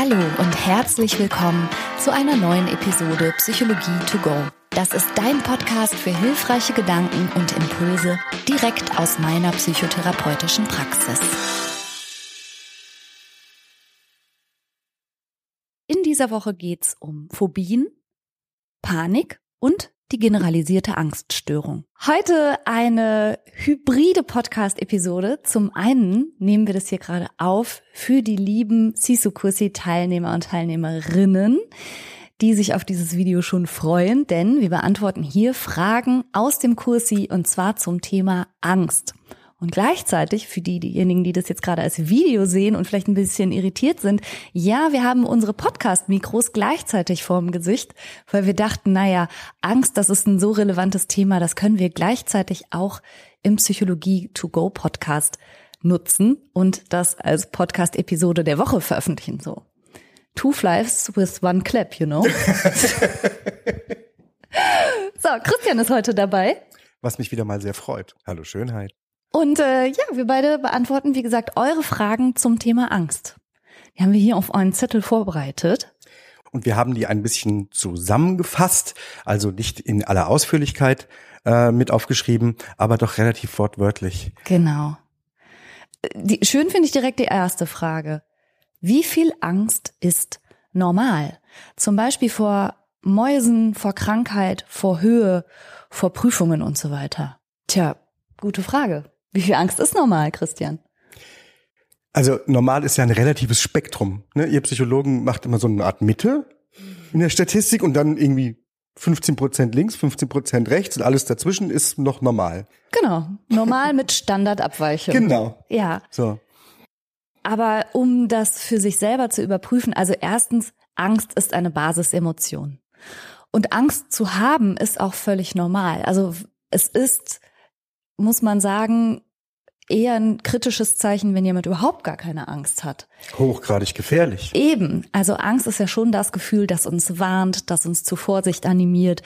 Hallo und herzlich willkommen zu einer neuen Episode Psychologie to go. Das ist dein Podcast für hilfreiche Gedanken und Impulse direkt aus meiner psychotherapeutischen Praxis. In dieser Woche geht's um Phobien, Panik und die generalisierte Angststörung. Heute eine hybride Podcast-Episode. Zum einen nehmen wir das hier gerade auf für die lieben Sisu-Kursi-Teilnehmer und Teilnehmerinnen, die sich auf dieses Video schon freuen, denn wir beantworten hier Fragen aus dem Kursi und zwar zum Thema Angst. Und gleichzeitig, für die, diejenigen, die das jetzt gerade als Video sehen und vielleicht ein bisschen irritiert sind, ja, wir haben unsere Podcast-Mikros gleichzeitig vorm Gesicht, weil wir dachten, naja, Angst, das ist ein so relevantes Thema, das können wir gleichzeitig auch im Psychologie-to-go-Podcast nutzen und das als Podcast-Episode der Woche veröffentlichen, so. Two flies with one clap, you know? so, Christian ist heute dabei. Was mich wieder mal sehr freut. Hallo Schönheit. Und äh, ja, wir beide beantworten, wie gesagt, eure Fragen zum Thema Angst. Die haben wir hier auf einen Zettel vorbereitet. Und wir haben die ein bisschen zusammengefasst, also nicht in aller Ausführlichkeit äh, mit aufgeschrieben, aber doch relativ wortwörtlich. Genau. Die, schön finde ich direkt die erste Frage. Wie viel Angst ist normal? Zum Beispiel vor Mäusen, vor Krankheit, vor Höhe, vor Prüfungen und so weiter. Tja, gute Frage. Wie viel Angst ist normal, Christian? Also normal ist ja ein relatives Spektrum. Ne? Ihr Psychologen macht immer so eine Art Mitte in der Statistik und dann irgendwie 15 Prozent links, 15 Prozent rechts und alles dazwischen ist noch normal. Genau, normal mit Standardabweichung. Genau. Ja. So. Aber um das für sich selber zu überprüfen, also erstens, Angst ist eine Basisemotion. Und Angst zu haben ist auch völlig normal. Also es ist muss man sagen, eher ein kritisches Zeichen, wenn jemand überhaupt gar keine Angst hat. Hochgradig gefährlich. Eben. Also Angst ist ja schon das Gefühl, das uns warnt, das uns zu Vorsicht animiert,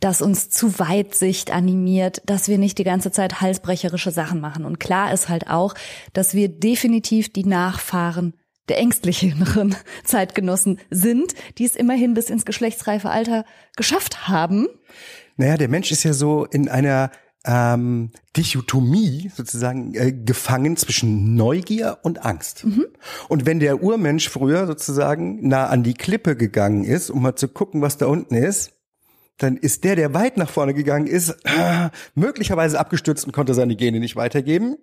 das uns zu Weitsicht animiert, dass wir nicht die ganze Zeit halsbrecherische Sachen machen. Und klar ist halt auch, dass wir definitiv die Nachfahren der ängstlicheren Zeitgenossen sind, die es immerhin bis ins geschlechtsreife Alter geschafft haben. Naja, der Mensch ist ja so in einer ähm, Dichotomie sozusagen äh, gefangen zwischen Neugier und Angst. Mhm. Und wenn der Urmensch früher sozusagen nah an die Klippe gegangen ist, um mal zu gucken, was da unten ist, dann ist der, der weit nach vorne gegangen ist, äh, möglicherweise abgestürzt und konnte seine Gene nicht weitergeben.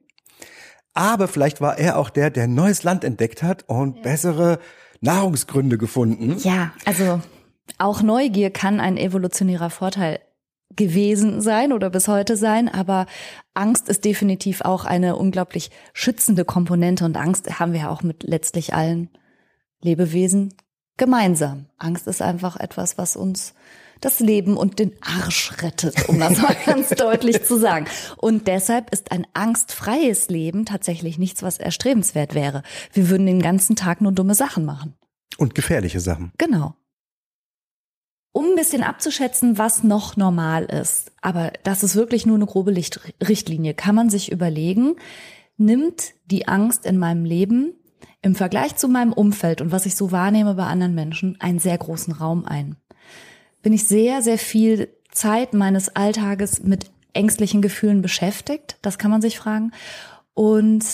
Aber vielleicht war er auch der, der neues Land entdeckt hat und ja. bessere Nahrungsgründe gefunden. Ja, also auch Neugier kann ein evolutionärer Vorteil gewesen sein oder bis heute sein, aber Angst ist definitiv auch eine unglaublich schützende Komponente und Angst haben wir ja auch mit letztlich allen Lebewesen gemeinsam. Angst ist einfach etwas, was uns das Leben und den Arsch rettet, um das mal ganz deutlich zu sagen. Und deshalb ist ein angstfreies Leben tatsächlich nichts, was erstrebenswert wäre. Wir würden den ganzen Tag nur dumme Sachen machen. Und gefährliche Sachen. Genau um ein bisschen abzuschätzen, was noch normal ist, aber das ist wirklich nur eine grobe Richtlinie, kann man sich überlegen, nimmt die Angst in meinem Leben im Vergleich zu meinem Umfeld und was ich so wahrnehme bei anderen Menschen einen sehr großen Raum ein. Bin ich sehr, sehr viel Zeit meines Alltages mit ängstlichen Gefühlen beschäftigt? Das kann man sich fragen. Und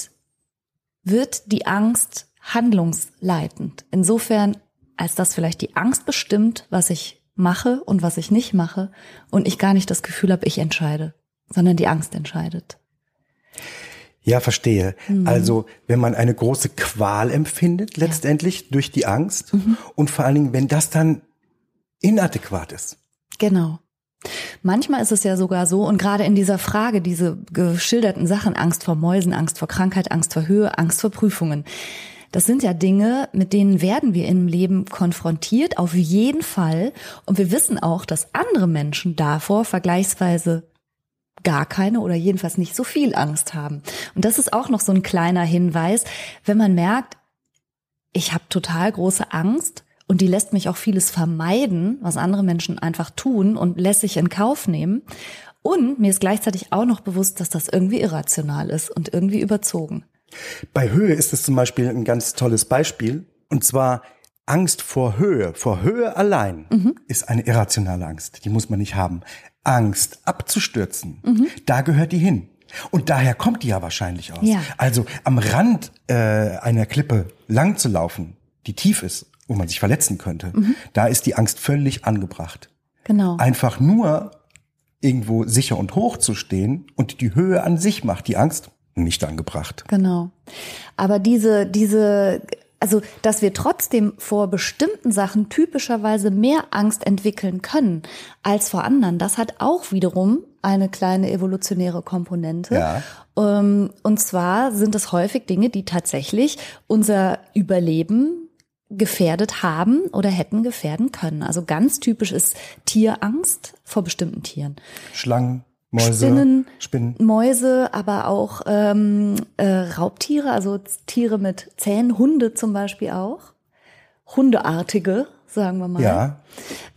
wird die Angst handlungsleitend? Insofern, als dass vielleicht die Angst bestimmt, was ich mache und was ich nicht mache und ich gar nicht das Gefühl habe, ich entscheide, sondern die Angst entscheidet. Ja, verstehe. Mhm. Also, wenn man eine große Qual empfindet, letztendlich ja. durch die Angst mhm. und vor allen Dingen, wenn das dann inadäquat ist. Genau. Manchmal ist es ja sogar so, und gerade in dieser Frage, diese geschilderten Sachen, Angst vor Mäusen, Angst vor Krankheit, Angst vor Höhe, Angst vor Prüfungen, das sind ja Dinge, mit denen werden wir im Leben konfrontiert, auf jeden Fall. Und wir wissen auch, dass andere Menschen davor vergleichsweise gar keine oder jedenfalls nicht so viel Angst haben. Und das ist auch noch so ein kleiner Hinweis, wenn man merkt, ich habe total große Angst und die lässt mich auch vieles vermeiden, was andere Menschen einfach tun und lässt sich in Kauf nehmen. Und mir ist gleichzeitig auch noch bewusst, dass das irgendwie irrational ist und irgendwie überzogen. Bei Höhe ist es zum Beispiel ein ganz tolles Beispiel. Und zwar Angst vor Höhe, vor Höhe allein Mhm. ist eine irrationale Angst. Die muss man nicht haben. Angst abzustürzen, Mhm. da gehört die hin. Und daher kommt die ja wahrscheinlich aus. Ja. Also am Rand äh, einer Klippe lang zu laufen, die tief ist, wo man sich verletzen könnte, Mhm. da ist die Angst völlig angebracht. Genau. Einfach nur irgendwo sicher und hoch zu stehen und die Höhe an sich macht die Angst nicht angebracht. Genau. Aber diese, diese, also, dass wir trotzdem vor bestimmten Sachen typischerweise mehr Angst entwickeln können als vor anderen, das hat auch wiederum eine kleine evolutionäre Komponente. Ja. Ähm, Und zwar sind es häufig Dinge, die tatsächlich unser Überleben gefährdet haben oder hätten gefährden können. Also ganz typisch ist Tierangst vor bestimmten Tieren. Schlangen, Mäuse, Spinnen, Spinnen. Mäuse, aber auch ähm, äh, Raubtiere, also Tiere mit Zähnen, Hunde zum Beispiel auch. Hundeartige, sagen wir mal. Ja,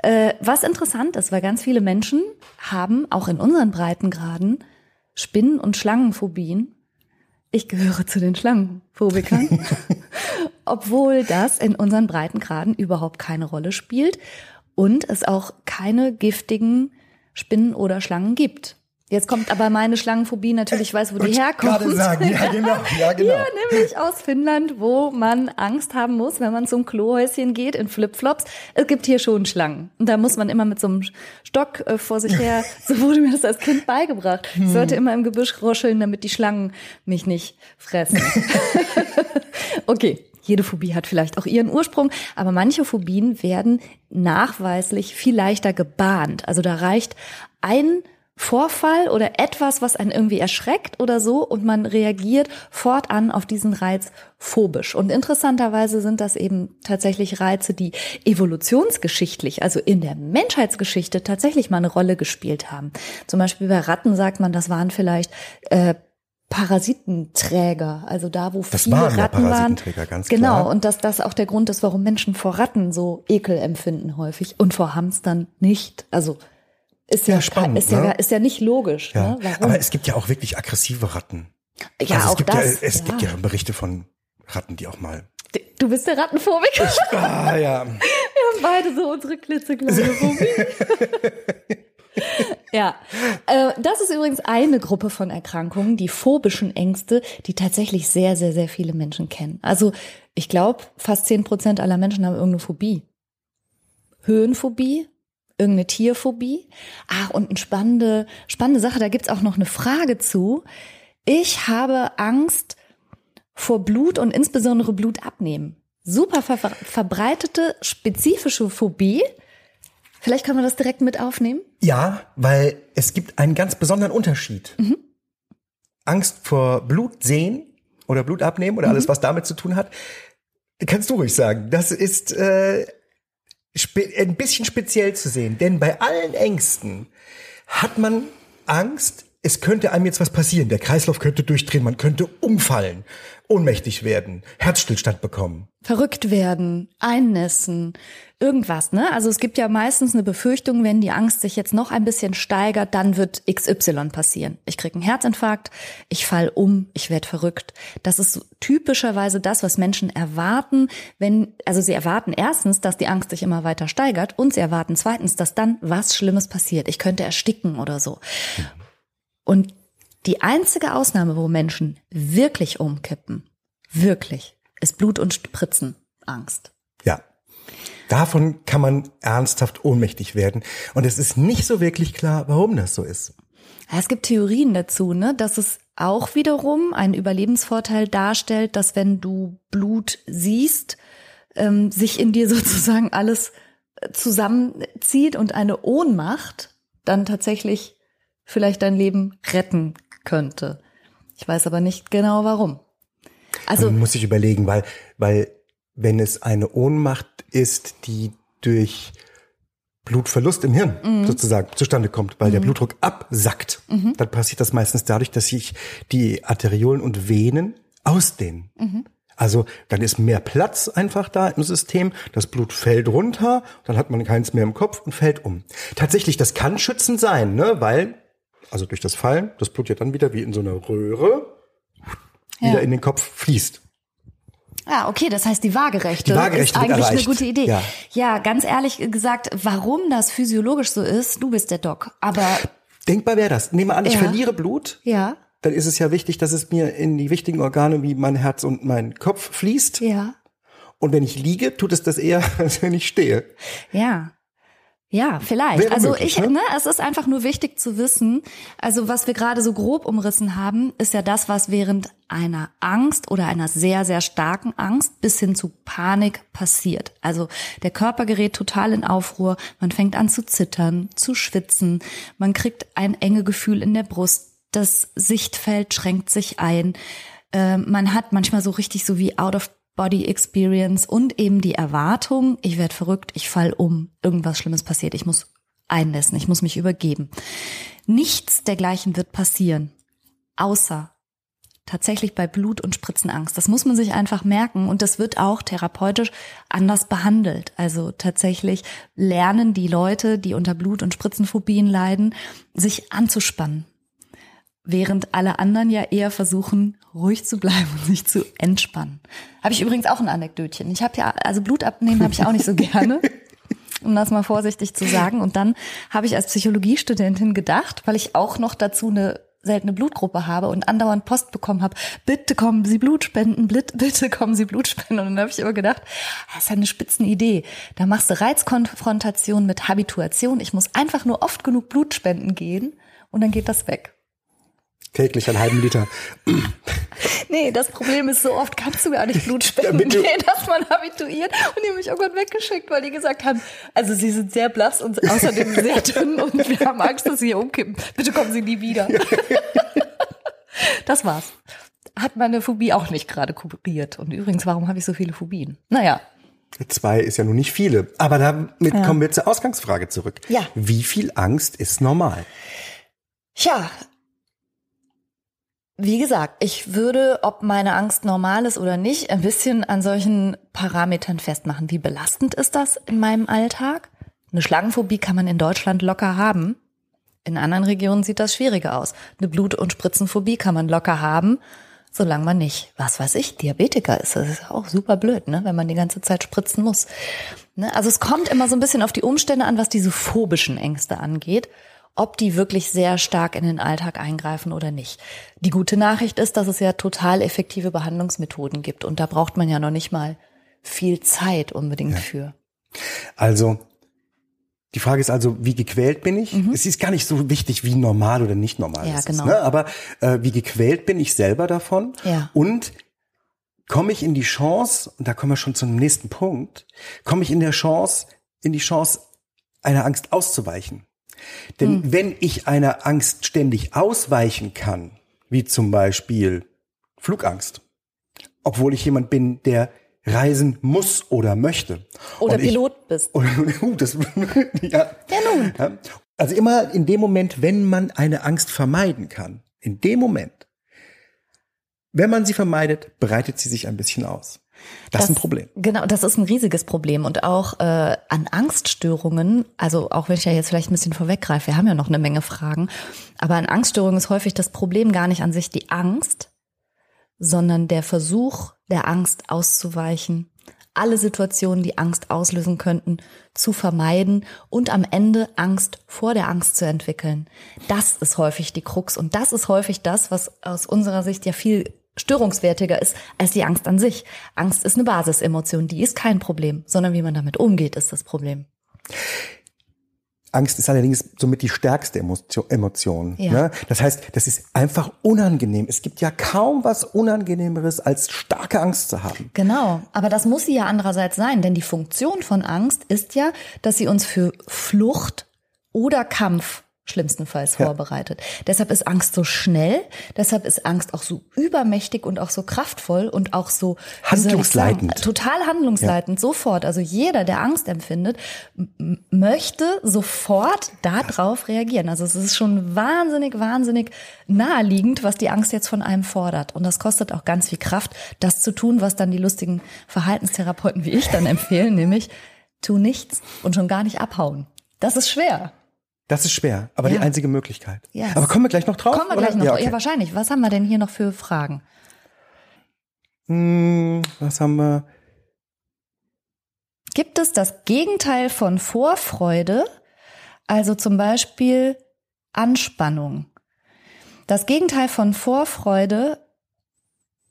Äh, was interessant ist, weil ganz viele Menschen haben auch in unseren Breitengraden Spinnen- und Schlangenphobien. Ich gehöre zu den Schlangenphobikern. Obwohl das in unseren Breitengraden überhaupt keine Rolle spielt und es auch keine giftigen Spinnen oder Schlangen gibt. Jetzt kommt aber meine Schlangenphobie natürlich, ich weiß, wo die herkommt. gerade sagen, ja genau, ja genau. Ja, nämlich aus Finnland, wo man Angst haben muss, wenn man zum Klohäuschen geht in Flipflops. Es gibt hier schon Schlangen. Und da muss man immer mit so einem Stock äh, vor sich her, so wurde mir das als Kind beigebracht. Ich sollte immer im Gebüsch ruscheln, damit die Schlangen mich nicht fressen. okay. Jede Phobie hat vielleicht auch ihren Ursprung, aber manche Phobien werden nachweislich viel leichter gebahnt. Also da reicht ein Vorfall oder etwas, was einen irgendwie erschreckt oder so und man reagiert fortan auf diesen Reiz phobisch. Und interessanterweise sind das eben tatsächlich Reize, die evolutionsgeschichtlich, also in der Menschheitsgeschichte tatsächlich mal eine Rolle gespielt haben. Zum Beispiel bei Ratten sagt man, das waren vielleicht äh, Parasitenträger, also da, wo Das viele waren ja Ratten waren. Parasitenträger, ganz genau, klar. und dass das auch der Grund ist, warum Menschen vor Ratten so Ekel empfinden häufig und vor Hamstern nicht. Also ist ja, Ja, spannend, ist ja, ne? ist ja nicht logisch. Ja. Ne? Aber es gibt ja auch wirklich aggressive Ratten. ja, also es auch gibt das. ja, es ja. gibt ja Berichte von Ratten, die auch mal. Du bist der Rattenphobiker. Ah ja. Wir haben beide so unsere klitzekleine Phobie. ja, äh, das ist übrigens eine Gruppe von Erkrankungen, die phobischen Ängste, die tatsächlich sehr, sehr, sehr viele Menschen kennen. Also ich glaube, fast zehn Prozent aller Menschen haben irgendeine Phobie. Höhenphobie, irgendeine Tierphobie. Ach, und eine spannende, spannende Sache, da gibt's auch noch eine Frage zu. Ich habe Angst vor Blut und insbesondere Blut abnehmen. Super ver verbreitete, spezifische Phobie. Vielleicht können wir das direkt mit aufnehmen. Ja, weil es gibt einen ganz besonderen Unterschied. Mhm. Angst vor Blut sehen oder Blut abnehmen oder Mhm. alles, was damit zu tun hat. Kannst du ruhig sagen. Das ist äh, ein bisschen speziell zu sehen. Denn bei allen Ängsten hat man Angst, es könnte einem jetzt was passieren. Der Kreislauf könnte durchdrehen, man könnte umfallen, ohnmächtig werden, Herzstillstand bekommen. Verrückt werden, einnässen, irgendwas, ne? Also es gibt ja meistens eine Befürchtung, wenn die Angst sich jetzt noch ein bisschen steigert, dann wird XY passieren. Ich krieg einen Herzinfarkt, ich fall um, ich werde verrückt. Das ist typischerweise das, was Menschen erwarten, wenn, also sie erwarten erstens, dass die Angst sich immer weiter steigert und sie erwarten zweitens, dass dann was Schlimmes passiert. Ich könnte ersticken oder so. Und die einzige Ausnahme, wo Menschen wirklich umkippen, wirklich, ist Blut- und Spritzenangst. Ja. Davon kann man ernsthaft ohnmächtig werden. Und es ist nicht so wirklich klar, warum das so ist. Es gibt Theorien dazu, ne, dass es auch wiederum einen Überlebensvorteil darstellt, dass wenn du Blut siehst, ähm, sich in dir sozusagen alles äh, zusammenzieht und eine Ohnmacht dann tatsächlich vielleicht dein Leben retten könnte. Ich weiß aber nicht genau warum. Also Man muss sich überlegen, weil, weil wenn es eine Ohnmacht ist, die durch Blutverlust im Hirn Mhm. sozusagen zustande kommt, weil der Blutdruck absackt, Mhm. dann passiert das meistens dadurch, dass sich die Arteriolen und Venen ausdehnen. Mhm. Also dann ist mehr Platz einfach da im System, das Blut fällt runter, dann hat man keins mehr im Kopf und fällt um. Tatsächlich, das kann schützend sein, ne? weil, also durch das Fallen, das Blut ja dann wieder wie in so einer Röhre wieder Ja. in den Kopf fließt. Ah, okay, das heißt, die waagerechte, Die waagerechte ist eigentlich eine erreicht. gute Idee. Ja. ja, ganz ehrlich gesagt, warum das physiologisch so ist, du bist der Doc. Aber Denkbar wäre das. Nehmen wir an, ich Ja. verliere Blut. ja, Dann ist es ja wichtig, dass es mir in die wichtigen Organe wie mein Herz und mein Kopf fließt. ja, Und wenn ich liege, tut es das eher, als wenn ich stehe. ja. Ja, vielleicht. Wäre also möglich, ich, ne? ne, es ist einfach nur wichtig zu wissen. Also was wir gerade so grob umrissen haben, ist ja das, was während einer Angst oder einer sehr, sehr starken Angst bis hin zu Panik passiert. Also der Körper gerät total in Aufruhr. Man fängt an zu zittern, zu schwitzen. Man kriegt ein enge Gefühl in der Brust. Das Sichtfeld schränkt sich ein. Äh, man hat manchmal so richtig so wie out of Body Experience und eben die Erwartung, ich werde verrückt, ich fall um, irgendwas Schlimmes passiert, ich muss einlassen, ich muss mich übergeben. Nichts dergleichen wird passieren, außer tatsächlich bei Blut- und Spritzenangst. Das muss man sich einfach merken und das wird auch therapeutisch anders behandelt. Also tatsächlich lernen die Leute, die unter Blut- und Spritzenphobien leiden, sich anzuspannen während alle anderen ja eher versuchen, ruhig zu bleiben und sich zu entspannen. Habe ich übrigens auch ein Anekdötchen. Ich habe ja, also Blut abnehmen habe ich auch nicht so gerne, um das mal vorsichtig zu sagen. Und dann habe ich als Psychologiestudentin gedacht, weil ich auch noch dazu eine seltene Blutgruppe habe und andauernd Post bekommen habe, bitte kommen Sie Blut spenden, bitte, kommen Sie Blut spenden. Und dann habe ich immer gedacht, das ist ja eine Spitzenidee. Da machst du Reizkonfrontation mit Habituation. Ich muss einfach nur oft genug Blut spenden gehen und dann geht das weg. Täglich einen halben Liter. Nee, das Problem ist, so oft kannst du gar nicht Blut spenden, Damit du- dass man habituiert. Und die haben mich irgendwann weggeschickt, weil die gesagt haben, also sie sind sehr blass und außerdem sehr dünn und wir haben Angst, dass sie hier umkippen. Bitte kommen Sie nie wieder. Das war's. Hat meine Phobie auch nicht gerade kuriert. Und übrigens, warum habe ich so viele Phobien? Naja, Zwei ist ja nun nicht viele. Aber damit kommen wir zur Ausgangsfrage zurück. Ja. Wie viel Angst ist normal? Tja, wie gesagt, ich würde, ob meine Angst normal ist oder nicht, ein bisschen an solchen Parametern festmachen. Wie belastend ist das in meinem Alltag? Eine Schlangenphobie kann man in Deutschland locker haben. In anderen Regionen sieht das schwieriger aus. Eine Blut- und Spritzenphobie kann man locker haben, solange man nicht, was weiß ich, Diabetiker ist. Das ist auch super blöd, ne, wenn man die ganze Zeit spritzen muss. Ne? Also es kommt immer so ein bisschen auf die Umstände an, was diese phobischen Ängste angeht ob die wirklich sehr stark in den Alltag eingreifen oder nicht. Die gute Nachricht ist, dass es ja total effektive Behandlungsmethoden gibt und da braucht man ja noch nicht mal viel Zeit unbedingt für. Also, die Frage ist also, wie gequält bin ich? Es ist gar nicht so wichtig, wie normal oder nicht normal Mhm. Ja, genau. ist. Ne? Aber äh, wie gequält bin ich selber davon? Ja. Und komme ich in die Chance, und da kommen wir schon zum nächsten Punkt, komme ich in der Chance, in die Chance, einer Angst auszuweichen? Denn Hm. wenn ich einer Angst ständig ausweichen kann, wie zum Beispiel Flugangst, obwohl ich jemand bin, der reisen muss oder möchte. Oder Und ich- Pilot bist. oder, uh, das, ja. nun. Ja. Also immer in dem Moment, wenn man eine Angst vermeiden kann, in dem Moment, wenn man sie vermeidet, breitet sie sich ein bisschen aus. Das, ist ein Problem. Genau, das ist ein riesiges Problem. Und auch äh, an Angststörungen, also auch wenn ich ja jetzt vielleicht ein bisschen vorweggreife, wir haben ja noch eine Menge Fragen, aber an Angststörungen ist häufig das Problem gar nicht an sich die Angst, sondern der Versuch, der Angst auszuweichen, alle Situationen, die Angst auslösen könnten, zu vermeiden und am Ende Angst vor der Angst zu entwickeln. Das ist häufig die Krux und das ist häufig das, was aus unserer Sicht ja viel störungswertiger ist als die Angst an sich. Angst ist eine Basisemotion, die ist kein Problem, sondern wie man damit umgeht, ist das Problem. Angst ist allerdings somit die stärkste Emotio- Emotion. Ja. Ne? Das heißt, das ist einfach unangenehm. Es gibt ja kaum was Unangenehmeres, als starke Angst zu haben. Genau, aber das muss sie ja andererseits sein, denn die Funktion von Angst ist ja, dass sie uns für Flucht oder Kampf schlimmstenfalls vorbereitet. Deshalb ist Angst so schnell, deshalb ist Angst auch so übermächtig und auch so kraftvoll und auch so ich sagen, Handlungsleitend. total handlungsleitend, sofort. Also jeder, der Angst empfindet, möchte sofort darauf reagieren. Also es ist schon wahnsinnig, wahnsinnig naheliegend, was die Angst jetzt von einem fordert. Und das kostet auch ganz viel Kraft, das zu tun, was dann die lustigen Verhaltenstherapeuten wie ich dann empfehlen, nämlich tu nichts und schon gar nicht abhauen. Das ist schwer. Das ist schwer, aber die Ja. einzige Möglichkeit. Yes. Aber kommen wir gleich noch drauf? Kommen wir oder? gleich noch. Ja, Ja, okay. wahrscheinlich. Was haben wir denn hier noch für Fragen? Hm, was haben wir? Gibt es das Gegenteil von Vorfreude, also zum Beispiel Anspannung? Das Gegenteil von Vorfreude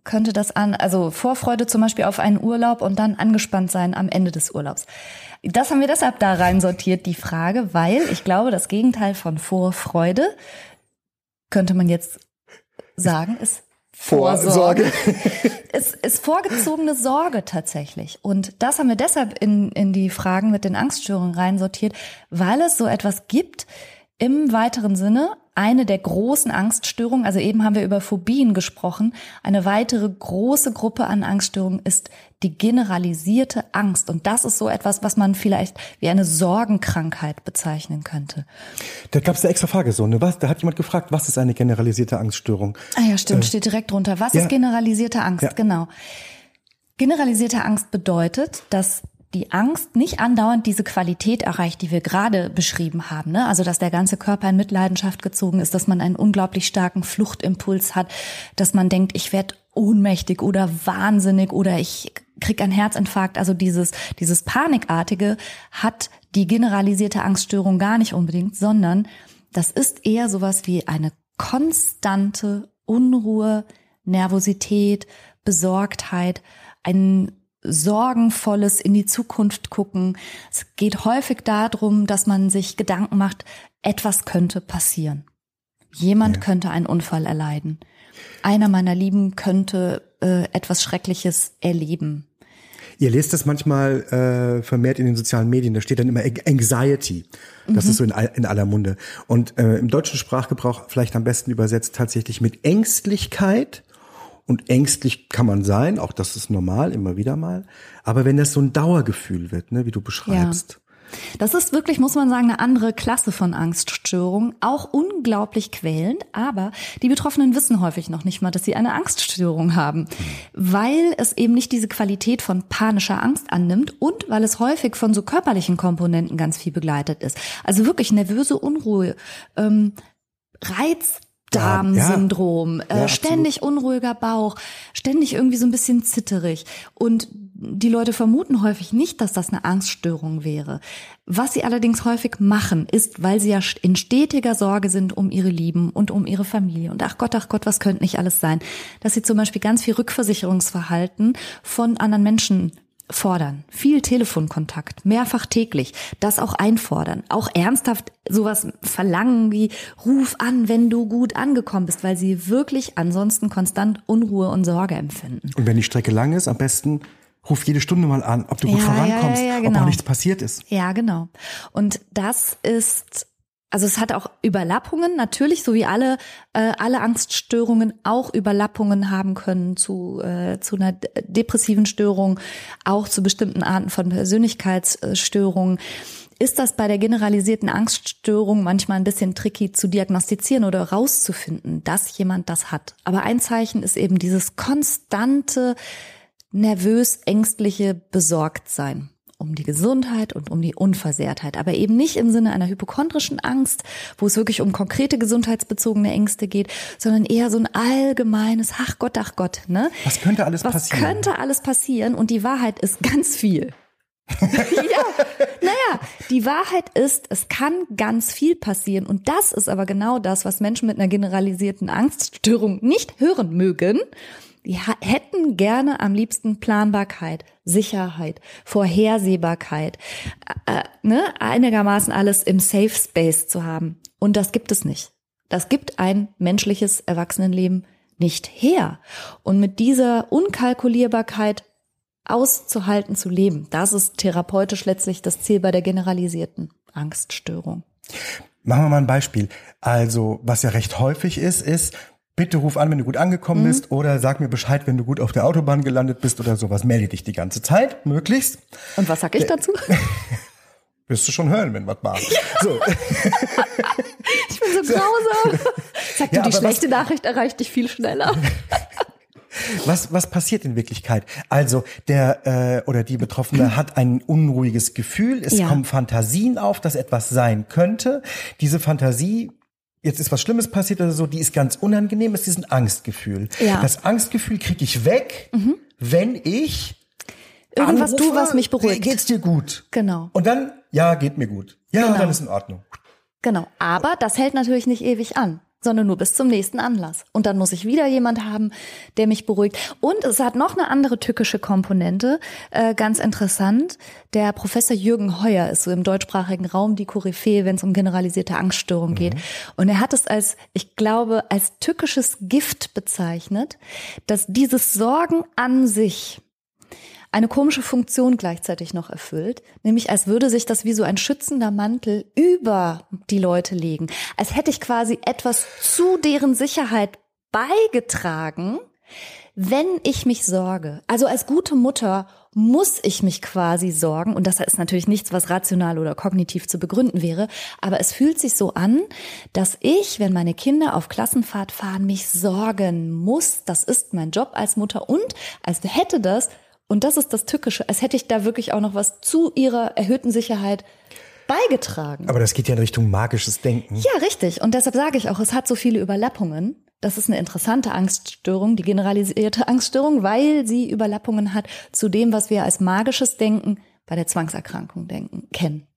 könnte das an, also Vorfreude zum Beispiel auf einen Urlaub und dann angespannt sein am Ende des Urlaubs. Das haben wir deshalb da rein sortiert, die Frage, weil ich glaube, das Gegenteil von Vorfreude könnte man jetzt sagen, ist Vorsorge. es ist vorgezogene Sorge tatsächlich. Und das haben wir deshalb in, in die Fragen mit den Angststörungen reinsortiert, weil es so etwas gibt im weiteren Sinne, eine der großen Angststörungen, also eben haben wir über Phobien gesprochen, eine weitere große Gruppe an Angststörungen ist die generalisierte Angst. Und das ist so etwas, was man vielleicht wie eine Sorgenkrankheit bezeichnen könnte. Da gab es eine extra Frage so, ne? Was, da hat jemand gefragt, was ist eine generalisierte Angststörung? Ah ja, stimmt, äh, steht direkt drunter. Was ja. ist generalisierte Angst? Ja. Genau. Generalisierte Angst bedeutet, dass die Angst nicht andauernd diese Qualität erreicht, die wir gerade beschrieben haben. Ne? Also dass der ganze Körper in Mitleidenschaft gezogen ist, dass man einen unglaublich starken Fluchtimpuls hat, dass man denkt, ich werde ohnmächtig oder wahnsinnig oder ich krieg einen Herzinfarkt. Also dieses, dieses Panikartige hat die generalisierte Angststörung gar nicht unbedingt, sondern das ist eher sowas wie eine konstante Unruhe, Nervosität, Besorgtheit, ein sorgenvolles in die Zukunft gucken. Es geht häufig darum, dass man sich Gedanken macht, etwas könnte passieren. Jemand ja. könnte einen Unfall erleiden. Einer meiner Lieben könnte äh, etwas Schreckliches erleben. Ihr lest das manchmal äh, vermehrt in den sozialen Medien, da steht dann immer Anxiety. Das mhm. ist so in, in aller Munde. Und äh, im deutschen Sprachgebrauch vielleicht am besten übersetzt tatsächlich mit Ängstlichkeit und ängstlich kann man sein, auch das ist normal, immer wieder mal. Aber wenn das so ein Dauergefühl wird, ne, wie du beschreibst. Ja. Das ist wirklich, muss man sagen, eine andere Klasse von Angststörung. Auch unglaublich quälend, aber die Betroffenen wissen häufig noch nicht mal, dass sie eine Angststörung haben, weil es eben nicht diese Qualität von panischer Angst annimmt und weil es häufig von so körperlichen Komponenten ganz viel begleitet ist. Also wirklich nervöse Unruhe, ähm, Reiz, Darmsyndrom, ja, äh, ständig unruhiger Bauch, ständig irgendwie so ein bisschen zitterig. Und die Leute vermuten häufig nicht, dass das eine Angststörung wäre. Was sie allerdings häufig machen, ist, weil sie ja in stetiger Sorge sind um ihre Lieben und um ihre Familie. Und ach Gott, ach Gott, was könnte nicht alles sein? Dass sie zum Beispiel ganz viel Rückversicherungsverhalten von anderen Menschen fordern. Viel Telefonkontakt, mehrfach täglich, das auch einfordern. Auch ernsthaft sowas verlangen wie ruf an, wenn du gut angekommen bist, weil sie wirklich ansonsten konstant Unruhe und Sorge empfinden. Und wenn die Strecke lang ist, am besten ruf jede Stunde mal an, ob du gut ja, vorankommst, ja, ja, genau. ob auch nichts passiert ist. Ja, genau. Und das ist also es hat auch Überlappungen, natürlich, so wie alle, äh, alle Angststörungen auch Überlappungen haben können zu, äh, zu einer depressiven Störung, auch zu bestimmten Arten von Persönlichkeitsstörungen. Ist das bei der generalisierten Angststörung manchmal ein bisschen tricky zu diagnostizieren oder rauszufinden, dass jemand das hat? Aber ein Zeichen ist eben dieses konstante, nervös, ängstliche Besorgtsein um die Gesundheit und um die Unversehrtheit, aber eben nicht im Sinne einer hypochondrischen Angst, wo es wirklich um konkrete gesundheitsbezogene Ängste geht, sondern eher so ein allgemeines, ach Gott, ach Gott, ne? Was könnte alles Was passieren? Was könnte alles passieren? Und die Wahrheit ist ganz viel. ja, naja, die Wahrheit ist, es kann ganz viel passieren. Und das ist aber genau das, was Menschen mit einer generalisierten Angststörung nicht hören mögen, die hätten gerne am liebsten Planbarkeit, Sicherheit, Vorhersehbarkeit, äh, äh, ne, einigermaßen alles im Safe Space zu haben. Und das gibt es nicht. Das gibt ein menschliches Erwachsenenleben nicht her. Und mit dieser Unkalkulierbarkeit auszuhalten zu leben, das ist therapeutisch letztlich das Ziel bei der generalisierten Angststörung. Machen wir mal ein Beispiel. Also, was ja recht häufig ist, ist, bitte ruf an, wenn du gut angekommen mhm. bist oder sag mir Bescheid, wenn du gut auf der Autobahn gelandet bist oder sowas. Melde dich die ganze Zeit, möglichst. Und was sag ich dazu? Wirst du schon hören, wenn was war. Ja. So. ich bin so grausam. Sag ja, du, die schlechte was, Nachricht erreicht dich viel schneller. Was, was passiert in Wirklichkeit? Also der äh, oder die Betroffene hat ein unruhiges Gefühl, es ja. kommen Fantasien auf, dass etwas sein könnte. Diese Fantasie jetzt ist was Schlimmes passiert oder so, die ist ganz unangenehm, ist diesen Angstgefühl. Ja. Das Angstgefühl kriege ich weg, mhm. wenn ich Irgendwas anrufe, du, was mich beruhigt. Geht's dir gut? Genau. Und dann, ja, geht mir gut. Ja, Genau. dann ist in Ordnung. Genau. Aber das hält natürlich nicht ewig an, sondern nur bis zum nächsten Anlass. Und dann muss ich wieder jemand haben, der mich beruhigt. Und es hat noch eine andere tückische Komponente, äh, ganz interessant. Der Professor Jürgen Heuer ist so im deutschsprachigen Raum die Koryphäe, wenn es um generalisierte Angststörung geht. Und er hat es als, ich glaube, als tückisches Gift bezeichnet, dass dieses Sorgen an sich eine komische Funktion gleichzeitig noch erfüllt, nämlich als würde sich das wie so ein schützender Mantel über die Leute legen, als hätte ich quasi etwas zu deren Sicherheit beigetragen, wenn ich mich sorge. Also als gute Mutter muss ich mich quasi sorgen und das ist natürlich nichts, was rational oder kognitiv zu begründen wäre, aber es fühlt sich so an, dass ich, wenn meine Kinder auf Klassenfahrt fahren, mich sorgen muss. Das ist mein Job als Mutter und als hätte das und das ist das Tückische, als hätte ich da wirklich auch noch was zu ihrer erhöhten Sicherheit beigetragen. Aber das geht ja in Richtung magisches Denken. Ja, richtig. Und deshalb sage ich auch, es hat so viele Überlappungen. Das ist eine interessante Angststörung, die generalisierte Angststörung, weil sie Überlappungen hat zu dem, was wir als magisches Denken bei der Zwangserkrankung denken, kennen.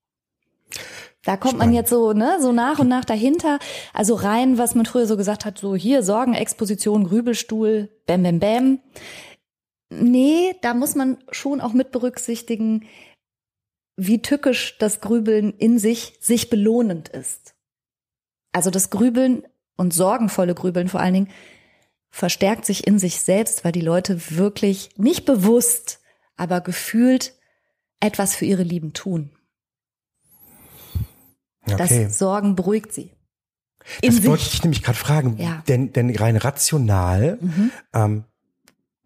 Da kommt man jetzt so, ne, so nach und nach dahinter. Also rein, was man früher so gesagt hat, so hier Sorgen, Exposition, Grübelstuhl, bam, bam, bam. Nee, da muss man schon auch mit berücksichtigen, wie tückisch das Grübeln in sich sich belohnend ist. Also das Grübeln und sorgenvolle Grübeln vor allen Dingen verstärkt sich in sich selbst, weil die Leute wirklich nicht bewusst, aber gefühlt etwas für ihre Lieben tun. Okay. Das Sorgen beruhigt sie. In Das wollte ich nämlich gerade fragen. Ja. Mhm. Denn, denn rein rational ähm,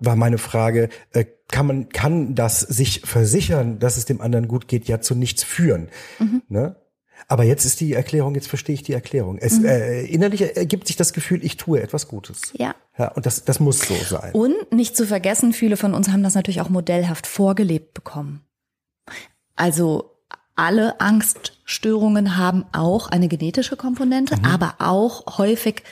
war meine Frage, äh, kann man kann das sich versichern, dass es dem anderen gut geht, ja zu nichts führen. Mhm. Ne? Aber jetzt ist die Erklärung, jetzt verstehe ich die Erklärung. Es Mhm. äh, innerlich ergibt sich das Gefühl, ich tue etwas Gutes. Ja. Ja, und das, das muss so sein. Und nicht zu vergessen, viele von uns haben das natürlich auch modellhaft vorgelebt bekommen. Also alle Angststörungen haben auch eine genetische Komponente, aber auch häufig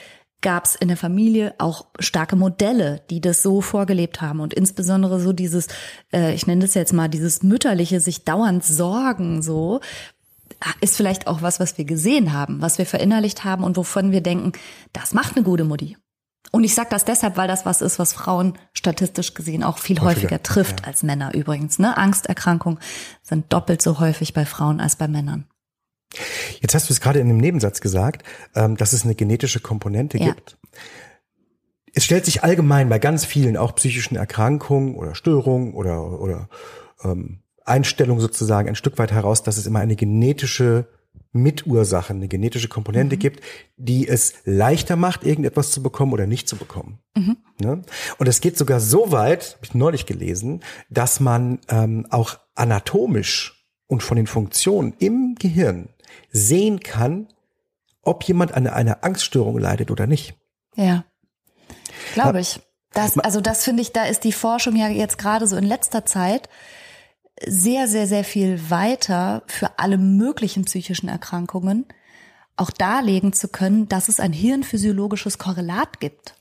gab es in der Familie auch starke Modelle, die das so vorgelebt haben und insbesondere so dieses, äh, ich nenne das jetzt mal dieses mütterliche, sich dauernd sorgen so, ist vielleicht auch was, was wir gesehen haben, was wir verinnerlicht haben und wovon wir denken, das macht eine gute Mutti. Und ich sage das deshalb, weil das was ist, was Frauen statistisch gesehen auch viel häufiger, Häufiger, trifft als Männer übrigens. Ne? Angsterkrankungen sind doppelt so häufig bei Frauen als bei Männern. Jetzt hast du es gerade in einem Nebensatz gesagt, ähm, dass es eine genetische Komponente Ja. gibt. Es stellt sich allgemein bei ganz vielen auch psychischen Erkrankungen oder Störungen oder, oder ähm, Einstellungen sozusagen ein Stück weit heraus, dass es immer eine genetische Mitursache, eine genetische Komponente gibt, die es leichter macht, irgendetwas zu bekommen oder nicht zu bekommen. Ne? Und es geht sogar so weit, habe ich neulich gelesen, dass man ähm, auch anatomisch und von den Funktionen im Gehirn sehen kann, ob jemand an einer Angststörung leidet oder nicht. Ja, glaube ich. Das, also das finde ich, da ist die Forschung ja jetzt gerade so in letzter Zeit sehr, sehr, sehr viel weiter für alle möglichen psychischen Erkrankungen auch darlegen zu können, dass es ein hirnphysiologisches Korrelat gibt.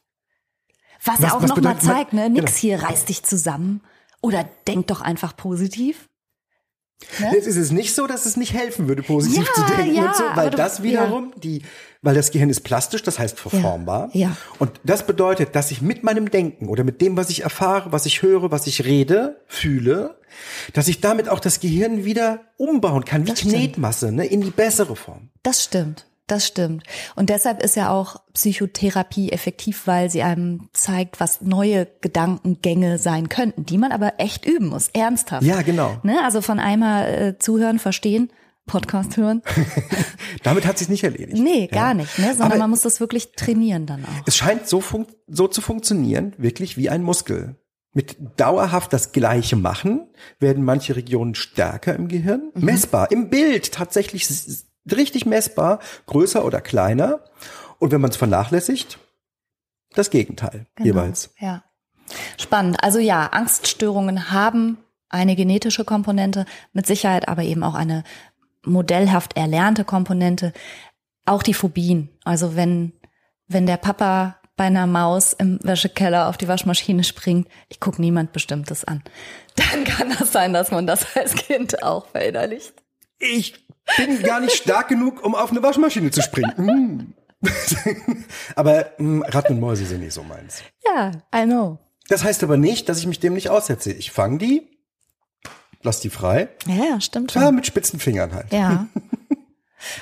Was, ja Was- auch was nochmal zeigt, ne, nix genau. hier reißt dich zusammen oder denk doch einfach positiv. Ne? Jetzt ist es nicht so, dass es nicht helfen würde, positiv Ja, zu denken ja, und so, weil du- das wiederum die, weil das Gehirn ist plastisch, das heißt verformbar. ja. Und das bedeutet, dass ich mit meinem Denken oder mit dem, was ich erfahre, was ich höre, was ich rede, fühle, dass ich damit auch das Gehirn wieder umbauen kann, wie Das stimmt. Knetmasse, ne, in die bessere Form. Das stimmt. Das stimmt. Und deshalb ist ja auch Psychotherapie effektiv, weil sie einem zeigt, was neue Gedankengänge sein könnten, die man aber echt üben muss, ernsthaft. Ja, genau. Ne? Also von einmal äh, zuhören, verstehen, Podcast hören. Damit hat sich nicht erledigt. Nee, gar nicht, ne? Sondern Aber- man muss das wirklich trainieren dann auch. Es scheint so, so zu funktionieren, wirklich wie ein Muskel. Mit dauerhaft das Gleiche machen, werden manche Regionen stärker im Gehirn, Mhm. messbar, im Bild tatsächlich richtig messbar, größer oder kleiner. Und wenn man es vernachlässigt, das Gegenteil Genau. jeweils. Ja. Spannend. Also ja, Angststörungen haben eine genetische Komponente, mit Sicherheit aber eben auch eine modellhaft erlernte Komponente. Auch die Phobien. Also wenn, wenn der Papa bei einer Maus im Wäschekeller auf die Waschmaschine springt, ich guck niemand Bestimmtes an. Dann kann das sein, dass man das als Kind auch verinnerlicht. Ich bin gar nicht stark genug, um auf eine Waschmaschine zu springen. Mm. aber mh, Ratten und Mäuse sind nicht so meins. Ja, I know. Das heißt aber nicht, dass ich mich dem nicht aussetze. Ich fange die, lass die frei. Ja, ja, stimmt schon. Ja, mit spitzen Fingern halt. Ja.